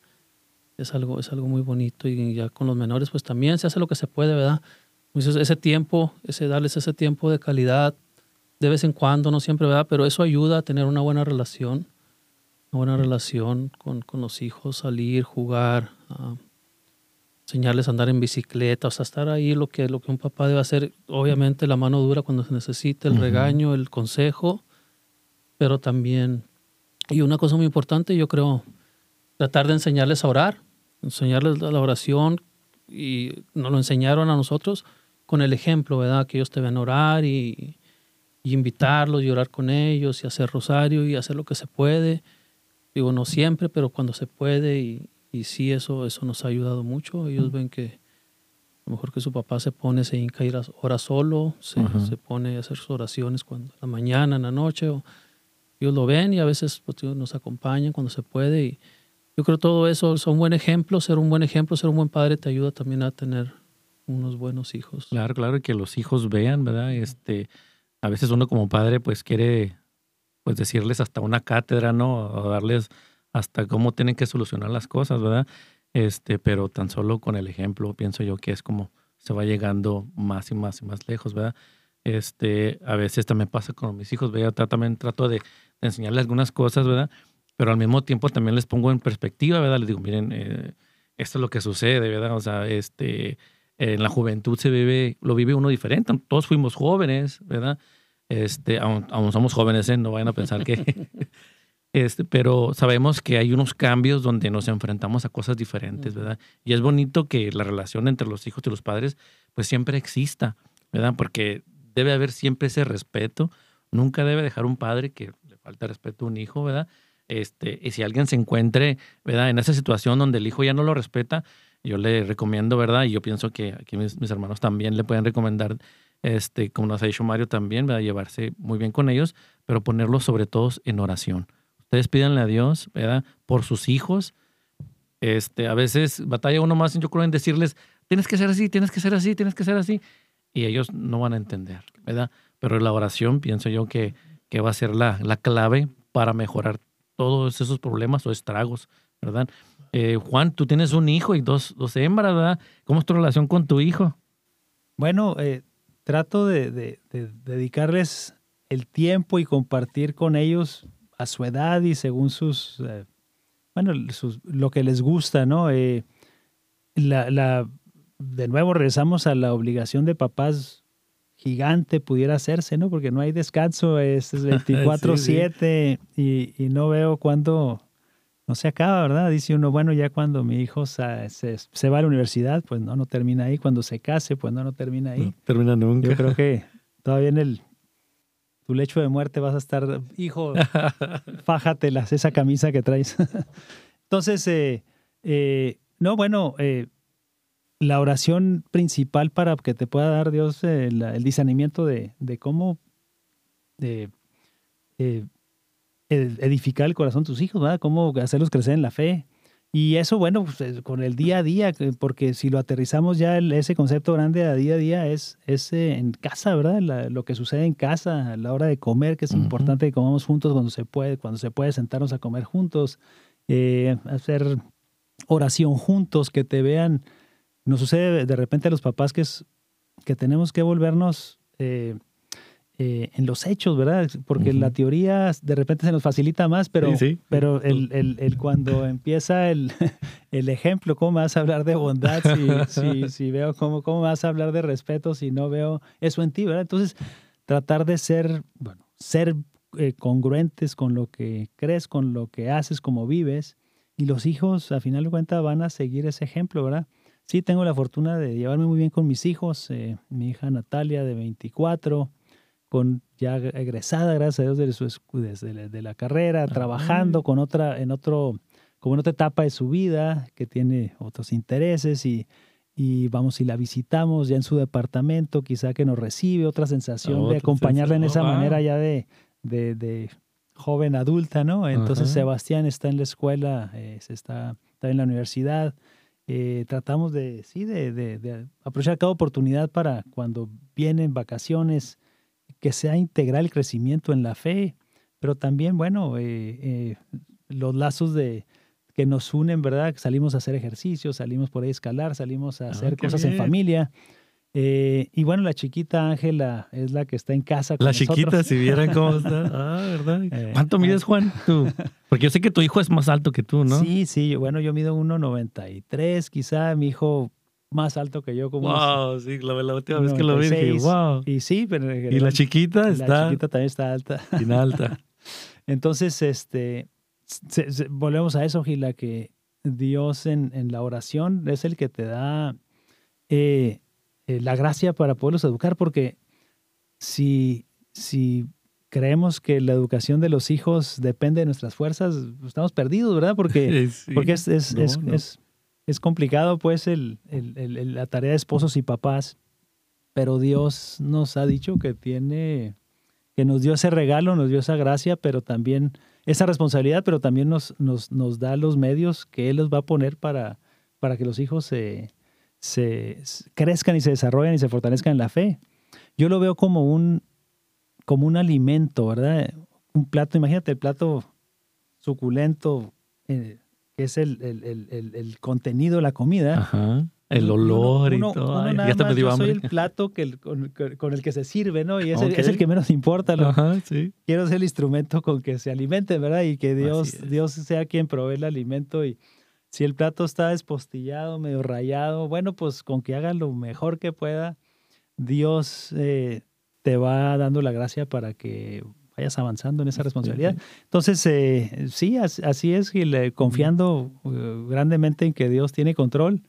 es, algo, es algo muy bonito y ya con los menores pues también se hace lo que se puede, ¿verdad? Entonces, ese tiempo, ese darles ese tiempo de calidad de vez en cuando, no siempre, ¿verdad? Pero eso ayuda a tener una buena relación, una buena relación con, con los hijos, salir, jugar, uh, enseñarles a andar en bicicleta, o sea, estar ahí lo que, lo que un papá debe hacer, obviamente la mano dura cuando se necesita, el regaño, el consejo, pero también, y una cosa muy importante, yo creo, tratar de enseñarles a orar, enseñarles la oración, y nos lo enseñaron a nosotros con el ejemplo, ¿verdad? Que ellos deben orar y, y invitarlos y orar con ellos y hacer rosario y hacer lo que se puede. Digo, no siempre, pero cuando se puede y, y sí, eso, eso nos ha ayudado mucho. Ellos ven que a lo mejor que su papá se pone, se hinca ir a orar solo, se, se, pone a hacer sus oraciones cuando, en la mañana, en la noche. O, ellos lo ven y a veces pues, nos acompañan cuando se puede. Y yo creo todo eso es un buen ejemplo. Ser un buen ejemplo, ser un buen padre te ayuda también a tener unos buenos hijos. Claro, claro, que los hijos vean, ¿verdad? Este, a veces uno como padre pues quiere pues decirles hasta una cátedra, ¿no? O darles hasta cómo tienen que solucionar las cosas, ¿verdad? Este, pero tan solo con el ejemplo, pienso yo que es como se va llegando más y más y más lejos, ¿verdad? Este, a veces también pasa con mis hijos, ¿verdad? también trato de, enseñarles algunas cosas, ¿verdad? Pero al mismo tiempo también les pongo en perspectiva, ¿verdad? Les digo, miren, eh, esto es lo que sucede, ¿verdad? O sea, este, en la juventud se vive, lo vive uno diferente. Todos fuimos jóvenes, ¿verdad? Este, aún, aún somos jóvenes, ¿eh? No vayan a pensar que, Este, pero sabemos que hay unos cambios donde nos enfrentamos a cosas diferentes, ¿verdad? Y es bonito que la relación entre los hijos y los padres pues siempre exista, ¿verdad? Porque debe haber siempre ese respeto. Nunca debe dejar un padre que le falta respeto a un hijo, ¿verdad? Este, y si alguien se encuentre, ¿verdad? En esa situación donde el hijo ya no lo respeta, yo le recomiendo, ¿verdad? Y yo pienso que aquí mis, hermanos también le pueden recomendar, este, como nos ha dicho Mario también, ¿verdad? Llevarse muy bien con ellos, pero ponerlos sobre todo en oración Ustedes pídanle a Dios, ¿verdad? Por sus hijos. Este, a veces batalla uno más, yo creo, en decirles, tienes que ser así, tienes que ser así, tienes que ser así. Y ellos no van a entender, ¿verdad? Pero la oración, pienso yo que, que va a ser la, la clave para mejorar todos esos problemas o estragos, ¿verdad? Eh, Juan, tú tienes un hijo y dos, dos hembras, ¿verdad? ¿Cómo es tu relación con tu hijo? Bueno, eh, trato de, dedicarles el tiempo y compartir con ellos a su edad y según sus, eh, bueno, lo que les gusta, ¿no? la, la, de nuevo regresamos a la obligación de papás gigante pudiera hacerse, ¿no? Porque no hay descanso, es 24/7 Y, y, no veo cuándo no se acaba, ¿verdad? Dice uno, bueno, ya cuando mi hijo se, se, va a la universidad, pues no, no termina ahí. Cuando se case, pues no, no termina ahí. No termina nunca. Yo creo que todavía en el tu lecho de muerte vas a estar, hijo, fájatelas, esa camisa que traes. Entonces, eh, eh, no, bueno, eh, la oración principal para que te pueda dar Dios el, discernimiento de, cómo edificar el corazón de tus hijos, ¿verdad? Cómo hacerlos crecer en la fe. Y eso, bueno, pues, con el día a día, porque si lo aterrizamos ya, ese concepto grande a día a día es, es eh, en casa, ¿verdad? lo que sucede en casa, a la hora de comer, que es importante que comamos juntos cuando se puede, cuando se puede sentarnos a comer juntos, eh, hacer oración juntos, que te vean. Nos sucede de repente a los papás que, es, que tenemos que volvernos eh, eh, en los hechos, ¿verdad? Porque la teoría de repente se nos facilita más, pero, pero el, el, el, cuando empieza el, el, ejemplo, ¿cómo vas a hablar de bondad si, si, si, veo cómo, cómo vas a hablar de respeto si no veo eso en ti, ¿verdad? Entonces, tratar de ser, bueno, ser eh, congruentes con lo que crees, con lo que haces, como vives, y los hijos, a final de cuentas, van a seguir ese ejemplo, ¿verdad? Sí, tengo la fortuna de llevarme muy bien con mis hijos, eh, mi hija Natalia de 24, con ya egresada, gracias a Dios, de, su, de, la carrera, trabajando con otra, en otro, como en otra etapa de su vida, que tiene otros intereses y, y vamos y la visitamos ya en su departamento, quizá que nos recibe, otra sensación de acompañarla en esa manera ya de, de, joven adulta, ¿no? Entonces Sebastián está en la escuela, eh, está, está en la universidad. Eh, tratamos de, sí, de, de, aprovechar cada oportunidad para cuando vienen vacaciones, que sea integral el crecimiento en la fe, pero también, bueno, eh, eh, los lazos de que nos unen, ¿verdad? Salimos a hacer ejercicio, salimos por ahí a escalar, salimos a ah, hacer cosas en familia. Eh, y bueno, la chiquita Ángela es la que está en casa con La chiquita, si vieran cómo está. Ah, ¿verdad? ¿Cuánto mides, Juan? Tú? Porque yo sé que tu hijo es más alto que tú, ¿no? Sí, sí. Bueno, yo mido 1,93 quizá. Mi hijo más alto que yo. Como wow, sí, la, la última vez que lo vi dije, wow. Y sí, pero... Y la chiquita está... La chiquita también está alta. Bien alta. Entonces, este, volvemos a eso, Gila, que Dios en, en, la oración es el que te da eh, eh, la gracia para poderlos educar, porque si, si creemos que la educación de los hijos depende de nuestras fuerzas, estamos perdidos, ¿verdad? Porque, porque es, es, es es complicado pues la tarea de esposos y papás, pero Dios nos ha dicho que tiene, que nos dio ese regalo, nos dio esa gracia, pero también esa responsabilidad, pero también nos, da los medios que Él los va a poner para, que los hijos se, se crezcan y se desarrollen y se fortalezcan en la fe. Yo lo veo como un, como un alimento, ¿verdad? Un plato, imagínate el plato suculento, eh, que es el, el, el, contenido de la comida. Ajá. El olor y todo. ya te yo soy el plato que con, con, el que se sirve, ¿no? Y es, el, es el que menos importa. Ajá, sí. Quiero ser el instrumento con que se alimente, ¿verdad? Y que Dios, Dios sea quien provee el alimento. Y si el plato está despostillado, medio rayado, bueno, pues con que haga lo mejor que pueda, Dios eh, te va dando la gracia para que vayas avanzando en esa responsabilidad. Entonces, eh, sí, así es, Gil, confiando eh, grandemente en que Dios tiene control,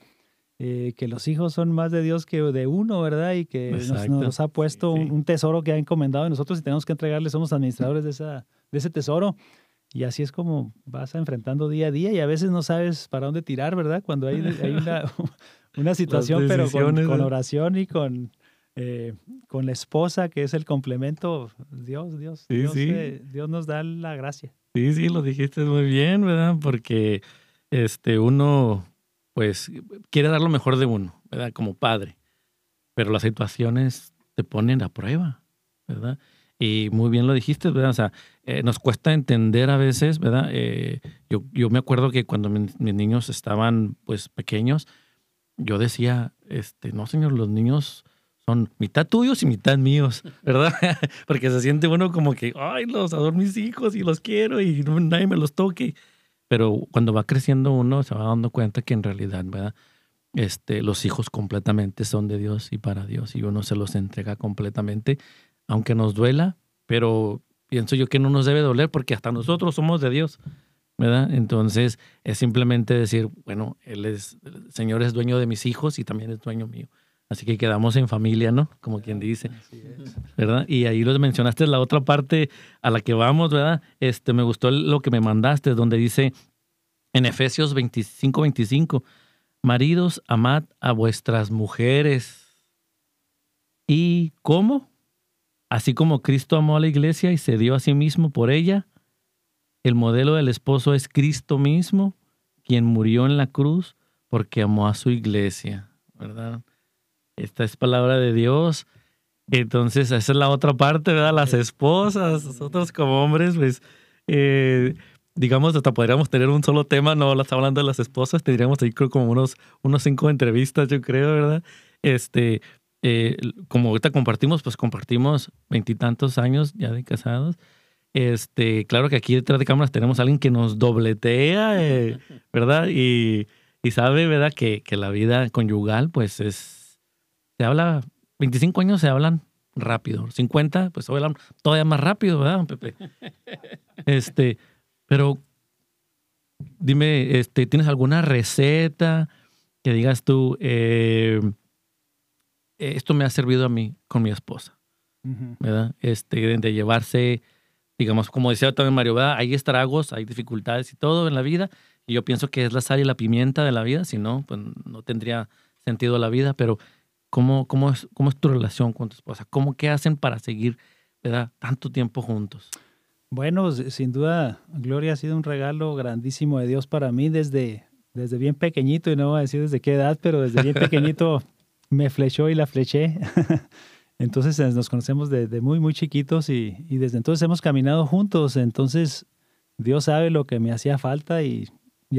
eh, que los hijos son más de Dios que de uno, ¿verdad? Y que nos, ha puesto Un, tesoro que ha encomendado a nosotros y tenemos que entregarle, somos administradores de, esa, de ese tesoro. Y así es como vas enfrentando día a día y a veces no sabes para dónde tirar, ¿verdad? Cuando hay, hay una, una situación, pero con oración y con eh, con la esposa, que es el complemento, Dios, Dios, Dios, Dios, nos da la gracia. Sí, sí, lo dijiste muy bien, ¿verdad? Porque este, uno, pues, quiere dar lo mejor de uno, ¿verdad? Como padre. Pero las situaciones te ponen a prueba, ¿verdad? Y muy bien lo dijiste, ¿verdad? O sea, eh, nos cuesta entender a veces, ¿verdad? Eh, yo, yo me acuerdo que cuando mis niños estaban pues pequeños, yo decía, este, no señor, los niños son mitad tuyos y mitad míos, ¿verdad? Porque se siente uno como que, ay, los adoro mis hijos y los quiero y nadie me los toque. Pero cuando va creciendo uno se va dando cuenta que en realidad, ¿verdad? Este, los hijos completamente son de Dios y para Dios y uno se los entrega completamente aunque nos duela, pero pienso yo que no nos debe doler porque hasta nosotros somos de Dios, ¿verdad? Entonces es simplemente decir, bueno, Él es, el Señor es dueño de mis hijos y también es dueño mío. Así que quedamos en familia, ¿no? Como quien dice, ¿verdad? Y ahí lo mencionaste la otra parte a la que vamos, ¿verdad? Este, me gustó lo que me mandaste, donde dice en Efesios 25, 25, maridos, amad a vuestras mujeres. ¿Y cómo? Así como Cristo amó a la iglesia y se dio a sí mismo por ella, el modelo del esposo es Cristo mismo, quien murió en la cruz porque amó a su iglesia, ¿verdad? Esta es palabra de Dios. Entonces, esa es la otra parte, ¿verdad? Las esposas, nosotros como hombres, pues, eh, digamos, hasta podríamos tener un solo tema, no las hablando de las esposas, tendríamos ahí creo como unos, unos cinco entrevistas, yo creo, ¿verdad? Este, eh, como ahorita compartimos, pues compartimos veintitantos años ya de casados. Este, claro que aquí detrás de cámaras tenemos a alguien que nos dobletea, eh, ¿verdad? Y, y, sabe, ¿verdad? Que, que, la vida conyugal, pues es, se habla, 25 años se hablan rápido, 50, pues se hablan todavía más rápido, ¿verdad, Pepe? Este, pero dime, este, ¿tienes alguna receta que digas tú, eh, esto me ha servido a mí con mi esposa, ¿verdad? Este, de llevarse, digamos, como decía también Mario, ¿verdad? Hay estragos, hay dificultades y todo en la vida, y yo pienso que es la sal y la pimienta de la vida, si no, pues no tendría sentido la vida, pero ¿cómo, cómo, es, cómo es tu relación con tu esposa? ¿Cómo qué hacen para seguir, ¿verdad? Tanto tiempo juntos. Bueno, sin duda, Gloria ha sido un regalo grandísimo de Dios para mí desde, desde bien pequeñito, y no voy a decir desde qué edad, pero desde bien pequeñito me flechó y la fleché. entonces eh, nos conocemos desde muy, muy chiquitos y, desde entonces hemos caminado juntos. Entonces Dios sabe lo que me hacía falta y,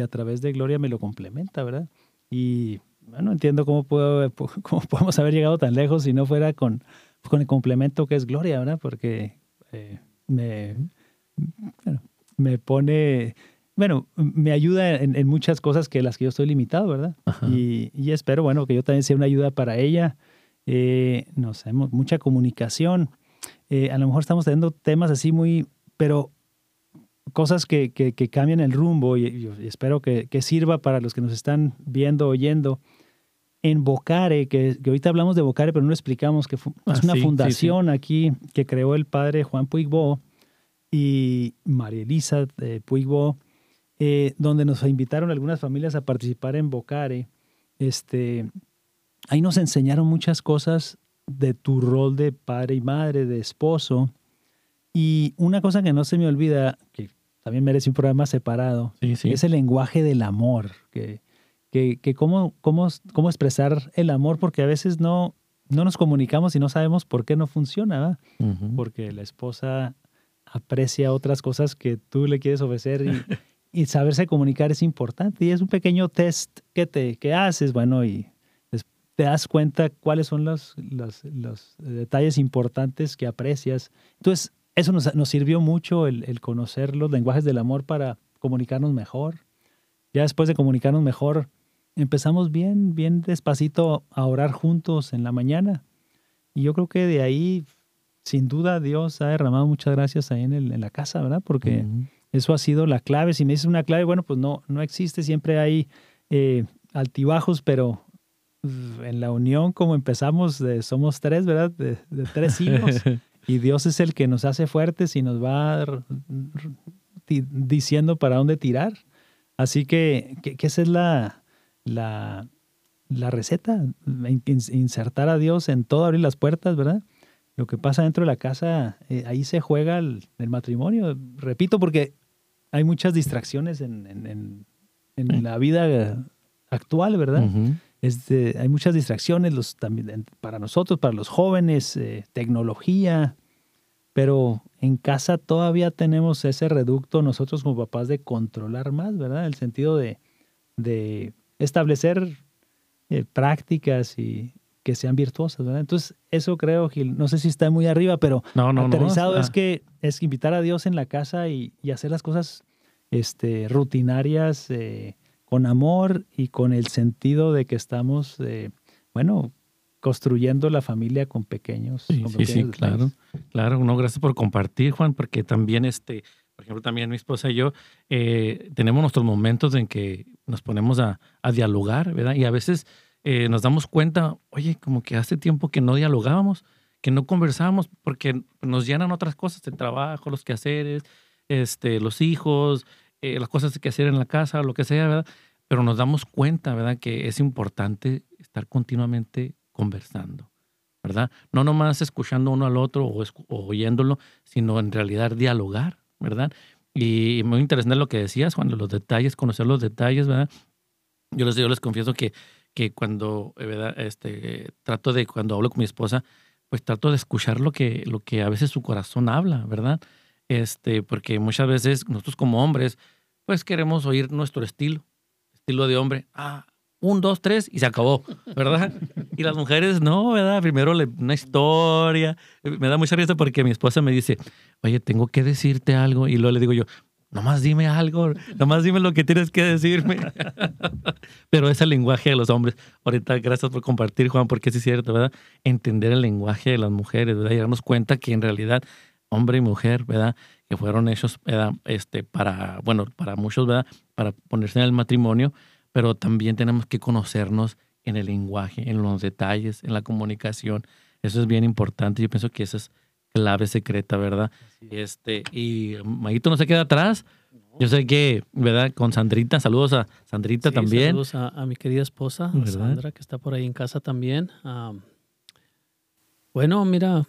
a través de Gloria me lo complementa, ¿verdad? Y bueno, entiendo cómo, puedo, cómo podemos haber llegado tan lejos si no fuera con, con el complemento que es Gloria, ¿verdad? Porque eh, me, me pone bueno, me ayuda en, muchas cosas que las que yo estoy limitado, ¿verdad? Y, espero, bueno, que yo también sea una ayuda para ella. Eh, no sabemos, mucha comunicación. Eh, a lo mejor estamos teniendo temas así muy, pero cosas que, que, cambian el rumbo y, espero que, sirva para los que nos están viendo, oyendo. En Bocare, que, ahorita hablamos de Bocare, pero no explicamos que es ah, una fundación aquí que creó el padre Juan Puigbo y María Elisa de Puigbo eh, donde nos invitaron algunas familias a participar en Bocare. Este, ahí nos enseñaron muchas cosas de tu rol de padre y madre, de esposo. Y una cosa que no se me olvida, que también merece un programa separado, es el lenguaje del amor. Que, que, que cómo, cómo, cómo, expresar el amor, porque a veces no, no nos comunicamos y no sabemos por qué no funciona, Porque la esposa aprecia otras cosas que tú le quieres ofrecer y, y saberse comunicar es importante. Y es un pequeño test que, te, que haces, bueno, y te das cuenta cuáles son los, los, los detalles importantes que aprecias. Entonces, eso nos, nos sirvió mucho el, el, conocer los lenguajes del amor para comunicarnos mejor. Ya después de comunicarnos mejor, empezamos bien, bien despacito a orar juntos en la mañana. Y yo creo que de ahí, sin duda, Dios ha derramado muchas gracias ahí en, el, en la casa, ¿verdad? Porque... Eso ha sido la clave. Si me dices una clave, bueno, pues no, no existe. Siempre hay eh, altibajos, pero en la unión, como empezamos, somos tres, ¿verdad? De, tres hijos. y Dios es el que nos hace fuertes y nos va diciendo para dónde tirar. Así que, que, esa es la, la, la receta, insertar a Dios en todo, abrir las puertas, ¿verdad? Lo que pasa dentro de la casa, eh, ahí se juega el, matrimonio. Repito, porque hay muchas distracciones en, la vida actual, ¿verdad? Este, hay muchas distracciones los, también, para nosotros, para los jóvenes, eh, tecnología, pero en casa todavía tenemos ese reducto nosotros como papás de controlar más, ¿verdad? El sentido de, de establecer eh, prácticas y que sean virtuosas, ¿verdad? Entonces, eso creo, Gil, no sé si está muy arriba, pero no, no, aterrizado es que es invitar a Dios en la casa y, hacer las cosas este, rutinarias eh, con amor y con el sentido de que estamos, eh, bueno, construyendo la familia con pequeños. Sí, sí, claro. Claro, no, gracias por compartir, Juan, porque también, este, por ejemplo, también mi esposa y yo eh, tenemos nuestros momentos en que nos ponemos a, dialogar, ¿verdad? Y a veces eh, nos damos cuenta, oye, como que hace tiempo que no dialogábamos, que no conversábamos, porque nos llenan otras cosas, el trabajo, los quehaceres, este, los hijos, eh, las cosas que hacer en la casa, lo que sea, ¿verdad? Pero nos damos cuenta, ¿verdad? Que es importante estar continuamente conversando, ¿verdad? No nomás escuchando uno al otro o, oyéndolo, sino en realidad dialogar, ¿verdad? Y muy interesante lo que decías, Juan, los detalles, conocer los detalles, ¿verdad? Yo les, yo les confieso que, que cuando, eh. Este, trato de, cuando hablo con mi esposa, pues trato de escuchar lo que, lo que a veces su corazón habla, ¿verdad? Este, porque muchas veces nosotros como hombres, pues queremos oír nuestro estilo, estilo de hombre. Ah, un, dos, tres y se acabó, ¿verdad? Y las mujeres, no, ¿verdad? Primero le, una historia. Me da mucha risa porque mi esposa me dice, oye, tengo que decirte algo. Y luego le digo yo, nomás dime algo, nomás dime lo que tienes que decirme. Pero es el lenguaje de los hombres. Ahorita, gracias por compartir, Juan, porque sí es cierto, ¿verdad? Entender el lenguaje de las mujeres, ¿verdad? Y darnos cuenta que en realidad hombre y mujer, ¿verdad? Que fueron hechos, ¿verdad? Este, para, bueno, para muchos, ¿verdad? Para ponerse en el matrimonio pero también tenemos que conocernos en el lenguaje, en los detalles, en la comunicación. Eso es bien importante. Yo pienso que esa es clave secreta, ¿verdad? Este, y Maguito no se queda atrás. Yo sé que, ¿verdad? Con Sandrita, saludos a Sandrita también. Saludos a, mi querida esposa, Sandra, que está por ahí en casa también. bueno, mira,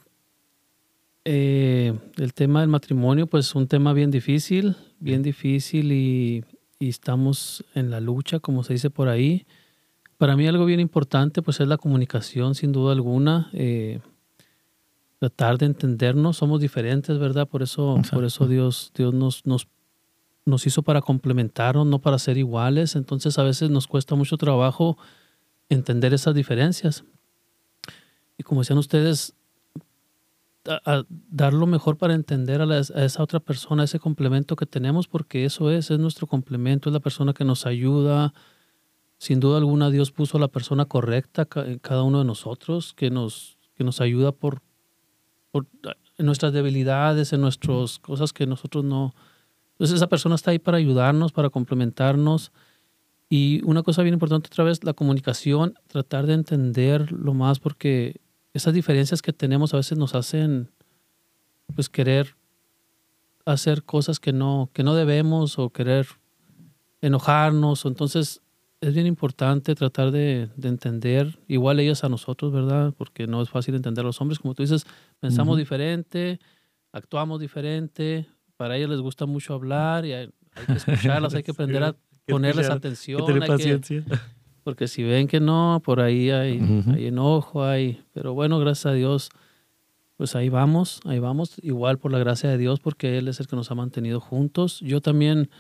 eh, el tema del matrimonio, pues un tema bien difícil, bien difícil y y estamos en la lucha, como se dice por ahí. Para mí algo bien importante pues es la comunicación, sin duda alguna. Eh, tratar de entendernos, somos diferentes, ¿verdad? Por eso, por eso Dios, Dios nos, nos, nos hizo para complementarnos, no para ser iguales. Entonces a veces nos cuesta mucho trabajo entender esas diferencias. Y como decían ustedes, a, dar lo mejor para entender a, esa otra persona, ese complemento que tenemos, porque eso es, es nuestro complemento, es la persona que nos ayuda. Sin duda alguna, Dios puso a la persona correcta en cada uno de nosotros, que nos, que nos ayuda por, por en nuestras debilidades, en nuestras cosas que nosotros no. Entonces, esa persona está ahí para ayudarnos, para complementarnos. Y una cosa bien importante otra vez, la comunicación, tratar de entender lo más, porque esas diferencias que tenemos a veces nos hacen pues querer hacer cosas que no, que no debemos o querer enojarnos. Entonces es bien importante tratar de, entender, igual ellas a nosotros, ¿verdad? Porque no es fácil entender a los hombres. Como tú dices, pensamos diferente, actuamos diferente, para ellas les gusta mucho hablar y hay, que escucharlas, hay que aprender a ponerles atención. tener paciencia. Porque si ven que no, por ahí hay, hay enojo, hay... Pero bueno, gracias a Dios, pues ahí vamos, ahí vamos. Igual por la gracia de Dios, porque Él es el que nos ha mantenido juntos. Yo también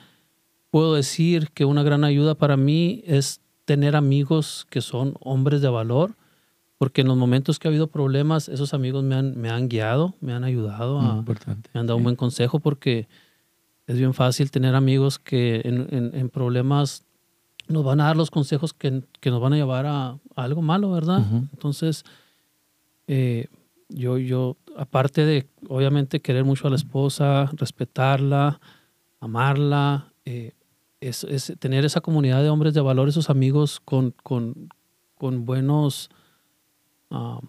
puedo decir que una gran ayuda para mí es tener amigos que son hombres de valor, porque en los momentos que ha habido problemas, esos amigos me han, me han guiado, me han ayudado, a, me han dado un buen consejo, porque es bien fácil tener amigos que en, en, en problemas nos van a dar los consejos que, que nos van a llevar a, algo malo, ¿verdad? Entonces, eh, yo, yo, aparte de, obviamente, querer mucho a la esposa, respetarla, amarla, eh, es, es, tener esa comunidad de hombres de valor, esos amigos con, con, con buenos, ah,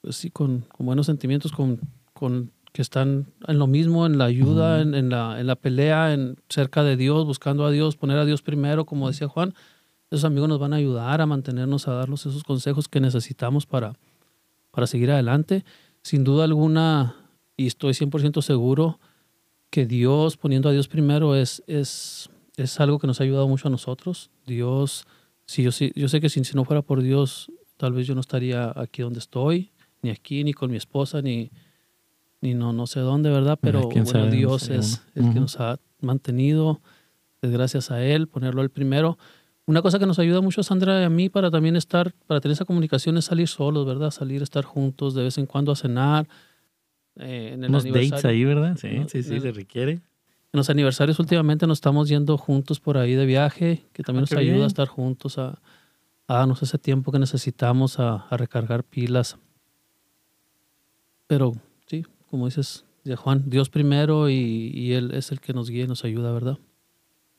pues sí, con, con, buenos sentimientos, con, con que están en lo mismo, en la ayuda, en, la, en la pelea, en cerca de Dios, buscando a Dios, poner a Dios primero, como decía Juan. Esos amigos nos van a ayudar a mantenernos, a darnos esos consejos que necesitamos para, para seguir adelante. Sin duda alguna, y estoy 100% seguro, que Dios, poniendo a Dios primero, es, es, es algo que nos ha ayudado mucho a nosotros. Dios, si yo, yo sé que si, si no fuera por Dios, tal vez yo no estaría aquí donde estoy, ni aquí, ni con mi esposa, ni, ni no, no sé dónde, ¿verdad? Pero bueno, Dios es el que nos ha mantenido, es gracias a Él, ponerlo el primero. Una cosa que nos ayuda mucho, Sandra, y a mí para también estar, para tener esa comunicación es salir solos, ¿verdad? Salir, estar juntos de vez en cuando a cenar. Eh, en el Unos dates ahí, ¿verdad? Sí, sí, sí, se requiere. En los aniversarios últimamente nos estamos yendo juntos por ahí de viaje, que también ah, nos ayuda a estar juntos, a, a, darnos ese tiempo que necesitamos, a, a recargar pilas. Pero como dices, Juan, Dios primero y, Él es el que nos guía y nos ayuda, ¿verdad?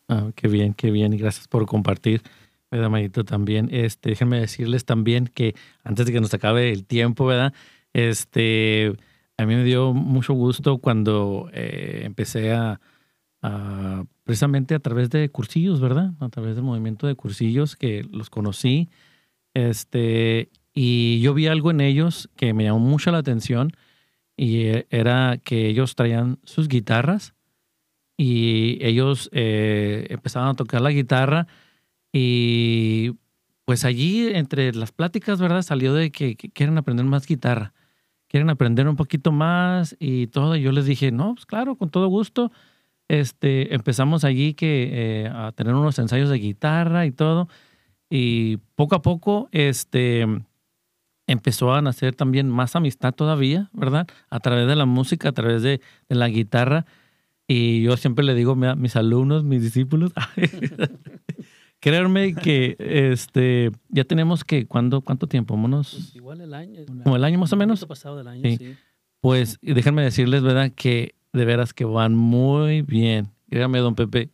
Ah, qué bien, qué bien. Y gracias por compartir, ¿verdad, Mayito? También, este, déjenme decirles también que antes de que nos acabe el tiempo, ¿verdad? Este, a mí me dio mucho gusto cuando eh, empecé a, precisamente a través de cursillos, ¿verdad? A través del movimiento de cursillos que los conocí. Este, y yo vi algo en ellos que me llamó mucho la atención y eh, era que ellos traían sus guitarras y ellos eh, empezaban a tocar la guitarra y pues allí entre las pláticas, ¿verdad? Salió de que, quieren aprender más guitarra, quieren aprender un poquito más y todo. Y yo les dije, no, pues claro, con todo gusto. Este, empezamos allí que, eh, a tener unos ensayos de guitarra y todo. Y poco a poco, este, empezó a nacer también más amistad todavía, ¿verdad? A través de la música, a través de, de la guitarra. Y yo siempre le digo a mis alumnos, mis discípulos, créanme que este, ya tenemos que, ¿cuándo, ¿cuánto tiempo? Pues igual el año. Como el año más o menos. pasado del año, sí. Pues déjenme decirles, ¿verdad? Que de veras que van muy bien. Créanme, don Pepe,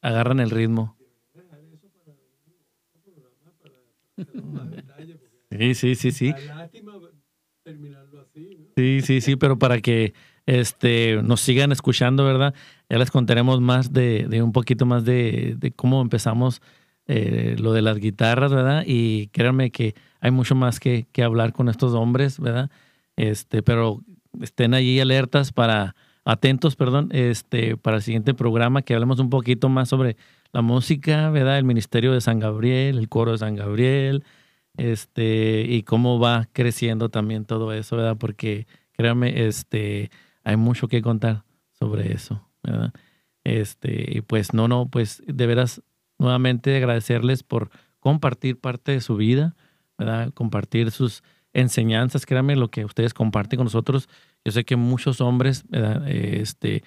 agarran el ritmo. Sí, sí, sí, sí. Sí, sí, sí, pero para que este, nos sigan escuchando, ¿verdad? Ya les contaremos más de, de un poquito más de, de cómo empezamos eh, lo de las guitarras, ¿verdad? Y créanme que hay mucho más que, que, hablar con estos hombres, ¿verdad? Este, pero estén allí alertas para, atentos, perdón, este, para el siguiente programa que hablemos un poquito más sobre la música, ¿verdad? El ministerio de San Gabriel, el coro de San Gabriel, este, y cómo va creciendo también todo eso, ¿verdad? Porque créanme, este, hay mucho que contar sobre eso, ¿verdad? Este, y pues no, no, pues de veras nuevamente agradecerles por compartir parte de su vida, ¿verdad? Compartir sus enseñanzas, créanme lo que ustedes comparten con nosotros. Yo sé que muchos hombres, ¿verdad? Este,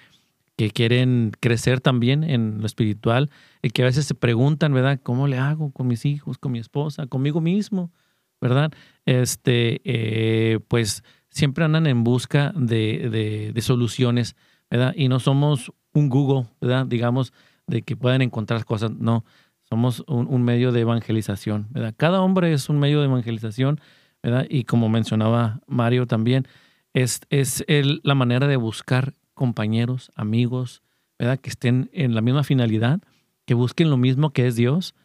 que quieren crecer también en lo espiritual y que a veces se preguntan, ¿verdad? ¿Cómo le hago con mis hijos, con mi esposa, conmigo mismo? ¿Verdad? Este, eh, pues siempre andan en busca de, soluciones, ¿verdad? Y no somos un Google, ¿verdad? Digamos, de que puedan encontrar cosas, no, somos un, medio de evangelización, ¿verdad? Cada hombre es un medio de evangelización, ¿verdad? Y como mencionaba Mario también, es, es el, la manera de buscar compañeros, amigos, ¿verdad? Que estén en la misma finalidad, que busquen lo mismo que es Dios,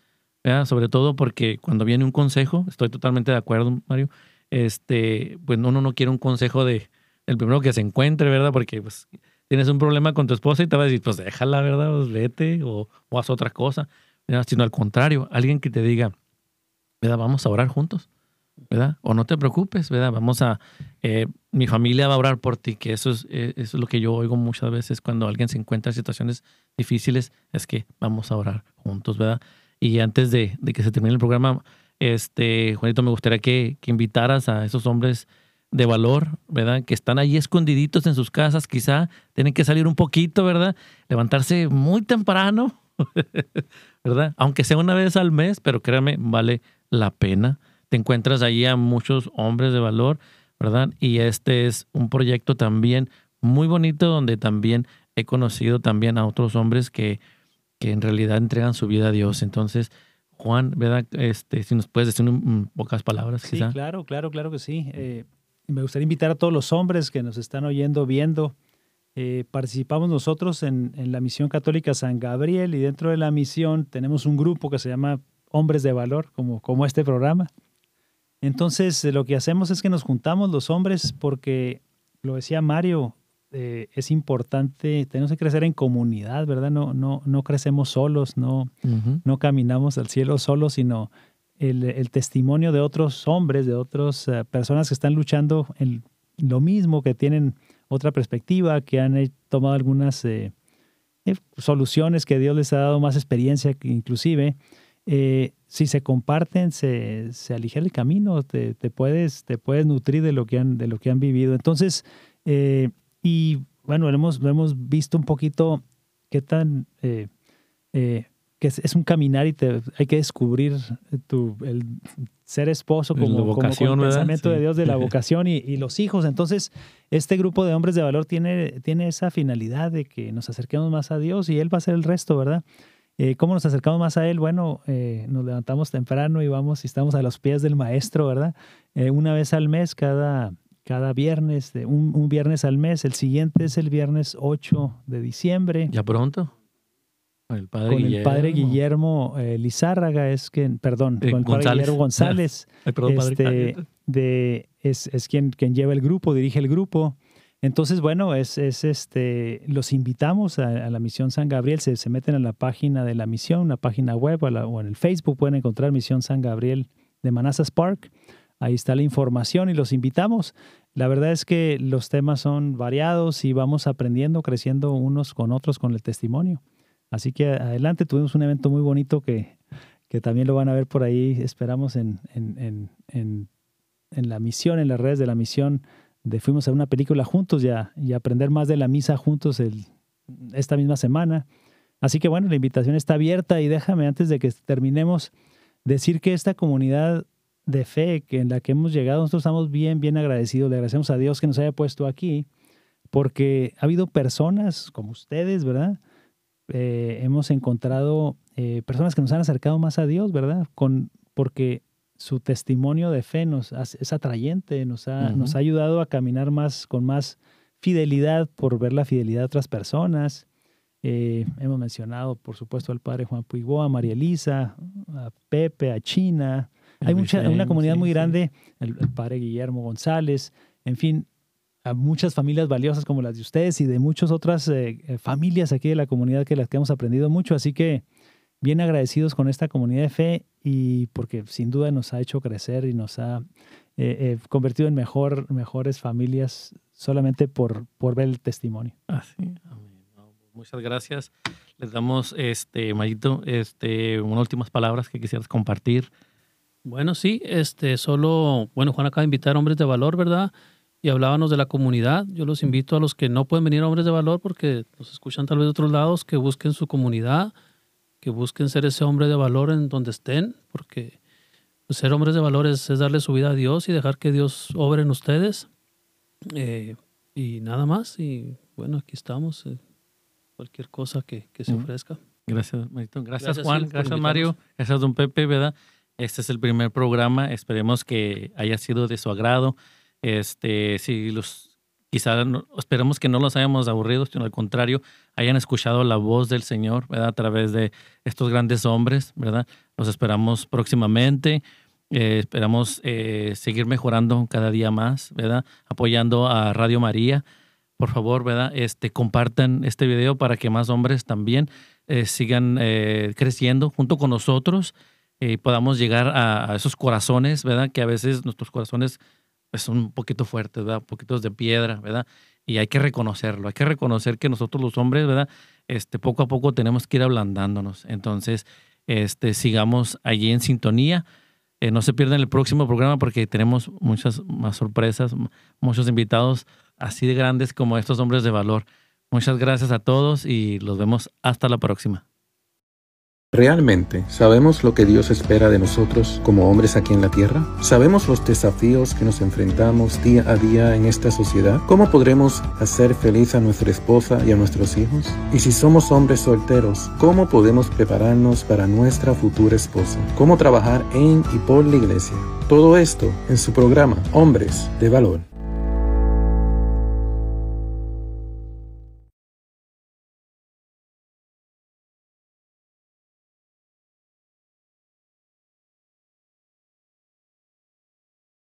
¿verdad? Sobre todo porque cuando viene un consejo, estoy totalmente de acuerdo, Mario, este, pues uno no quiere un consejo de el primero que se encuentre, ¿verdad? Porque pues tienes un problema con tu esposa y te va a decir, pues déjala, ¿verdad? Pues vete o, haz otra cosa, ¿verdad? Sino al contrario, alguien que te diga, ¿verdad? Vamos a orar juntos, ¿verdad? O no te preocupes, ¿verdad? Vamos a, eh, mi familia va a orar por ti, que eso es, eh, eso es lo que yo oigo muchas veces cuando alguien se encuentra en situaciones difíciles, es que vamos a orar juntos, ¿verdad? Y antes de, de que se termine el programa, este, Juanito, me gustaría que, invitaras a esos hombres de valor, ¿verdad? Que están ahí escondiditos en sus casas, quizá tienen que salir un poquito, ¿verdad? Levantarse muy temprano, ¿verdad? Aunque sea una vez al mes, pero créame, vale la pena. Te encuentras ahí a muchos hombres de valor, ¿verdad? Y este es un proyecto también muy bonito donde también he conocido también a otros hombres que, que en realidad entregan su vida a Dios. Entonces, Juan, ¿verdad? Este, si nos puedes decir un, pocas palabras, sí, claro, claro, claro que sí. Eh, me gustaría invitar a todos los hombres que nos están oyendo, viendo. Eh, participamos nosotros en, la Misión Católica San Gabriel y dentro de la misión tenemos un grupo que se llama Hombres de Valor, como, como este programa. Entonces, lo que hacemos es que nos juntamos los hombres porque, lo decía Mario, eh, es importante, tenemos que crecer en comunidad, ¿verdad? No, no, no crecemos solos, no, no caminamos al cielo solos, sino el, testimonio de otros hombres, de otras eh, personas que están luchando lo mismo, que tienen otra perspectiva, que han tomado algunas eh, eh, soluciones que Dios les ha dado más experiencia inclusive. Eh, si se comparten, se, se, aligera el camino, te, puedes, te puedes nutrir de lo que han, de lo que han vivido. Entonces, y bueno, hemos, lo hemos visto un poquito qué tan que es, un caminar y te, hay que descubrir tu, el ser esposo como, vocación, como pensamiento de Dios de la vocación y, los hijos. Entonces, este grupo de hombres de valor tiene, tiene esa finalidad de que nos acerquemos más a Dios y Él va a ser el resto, ¿verdad? Eh, ¿Cómo nos acercamos más a Él? Bueno, eh, nos levantamos temprano y vamos y estamos a los pies del Maestro, ¿verdad? Eh, una vez al mes, cada, cada viernes, un, un, viernes al mes. El siguiente es el viernes 8 de diciembre. ¿Ya pronto? Con el padre Guillermo, el padre Guillermo eh, Lizárraga, es quien, perdón, con el padre Guillermo González. este, de, es, es quien, quien lleva el grupo, dirige el grupo. Entonces, bueno, es, es este, los invitamos a, la misión San Gabriel. Se, se, meten a la página de la misión, una página web o, en el Facebook pueden encontrar Misión San Gabriel de Manassas Park. Ahí está la información y los invitamos. La verdad es que los temas son variados y vamos aprendiendo, creciendo unos con otros con el testimonio. Así que adelante, tuvimos un evento muy bonito que, que también lo van a ver por ahí, esperamos en, en, en, en, la misión, en las redes de la misión, de fuimos a una película juntos ya y aprender más de la misa juntos el, esta misma semana. Así que bueno, la invitación está abierta y déjame antes de que terminemos decir que esta comunidad de fe que en la que hemos llegado, nosotros estamos bien, bien agradecidos, le agradecemos a Dios que nos haya puesto aquí, porque ha habido personas como ustedes, ¿verdad? Eh, hemos encontrado eh, personas que nos han acercado más a Dios, ¿verdad? Con, porque su testimonio de fe nos es atrayente, nos ha, nos ha ayudado a caminar más con más fidelidad por ver la fidelidad de otras personas. Eh, hemos mencionado, por supuesto, al padre Juan Puigó, a María Elisa, a Pepe, a China. Hay mucha, una comunidad muy grande, el, padre Guillermo González, en fin, a muchas familias valiosas como las de ustedes y de muchas otras eh, eh, familias aquí de la comunidad que las que hemos aprendido mucho. Así que bien agradecidos con esta comunidad de fe y porque sin duda nos ha hecho crecer y nos ha eh, convertido en mejor, mejores familias solamente por, por ver el testimonio. Muchas gracias. Les damos, este, Mayito, este, unas últimas palabras que quisieras compartir. Bueno, sí, este, solo, bueno, Juan acaba de invitar hombres de valor, ¿verdad? y hablábamos de la comunidad. Yo los invito a los que no pueden venir a Hombres de Valor porque nos escuchan tal vez de otros lados, que busquen su comunidad, que busquen ser ese hombre de valor en donde estén, porque pues, ser hombres de valor es, darle su vida a Dios y dejar que Dios obre en ustedes. Eh, y nada más. Y bueno, aquí estamos. Eh, cualquier cosa que, se ofrezca. Gracias, Marito. Gracias, Juan. Gracias, Mario. Gracias, don Pepe, ¿verdad? Este es el primer programa. Esperemos que haya sido de su agrado. Este, si los quizá esperemos que no los hayamos aburrido, sino al contrario, hayan escuchado la voz del Señor, ¿verdad? A través de estos grandes hombres, ¿verdad? Los esperamos próximamente. Eh, esperamos eh, seguir mejorando cada día más, ¿verdad? Apoyando a Radio María. Por favor, ¿verdad? Este, compartan este video para que más hombres también eh, sigan creciendo junto con nosotros y podamos llegar a, esos corazones, ¿verdad? Que a veces nuestros corazones son un poquito fuertes, ¿verdad? Poquitos de piedra, ¿verdad? Y hay que reconocerlo, hay que reconocer que nosotros los hombres, ¿verdad? Este, poco a poco tenemos que ir ablandándonos. Entonces, este, sigamos allí en sintonía. Eh, no se pierdan el próximo programa porque tenemos muchas más sorpresas, muchos invitados así de grandes como estos hombres de valor. Muchas gracias a todos y los vemos hasta la próxima. ¿Realmente sabemos lo que Dios espera de nosotros como hombres aquí en la tierra? ¿Sabemos los desafíos que nos enfrentamos día a día en esta sociedad? ¿Cómo podremos hacer feliz a nuestra esposa y a nuestros hijos? Y si somos hombres solteros, ¿cómo podemos prepararnos para nuestra futura esposa? ¿Cómo trabajar en y por la iglesia? Todo esto en su programa Hombres de Valor.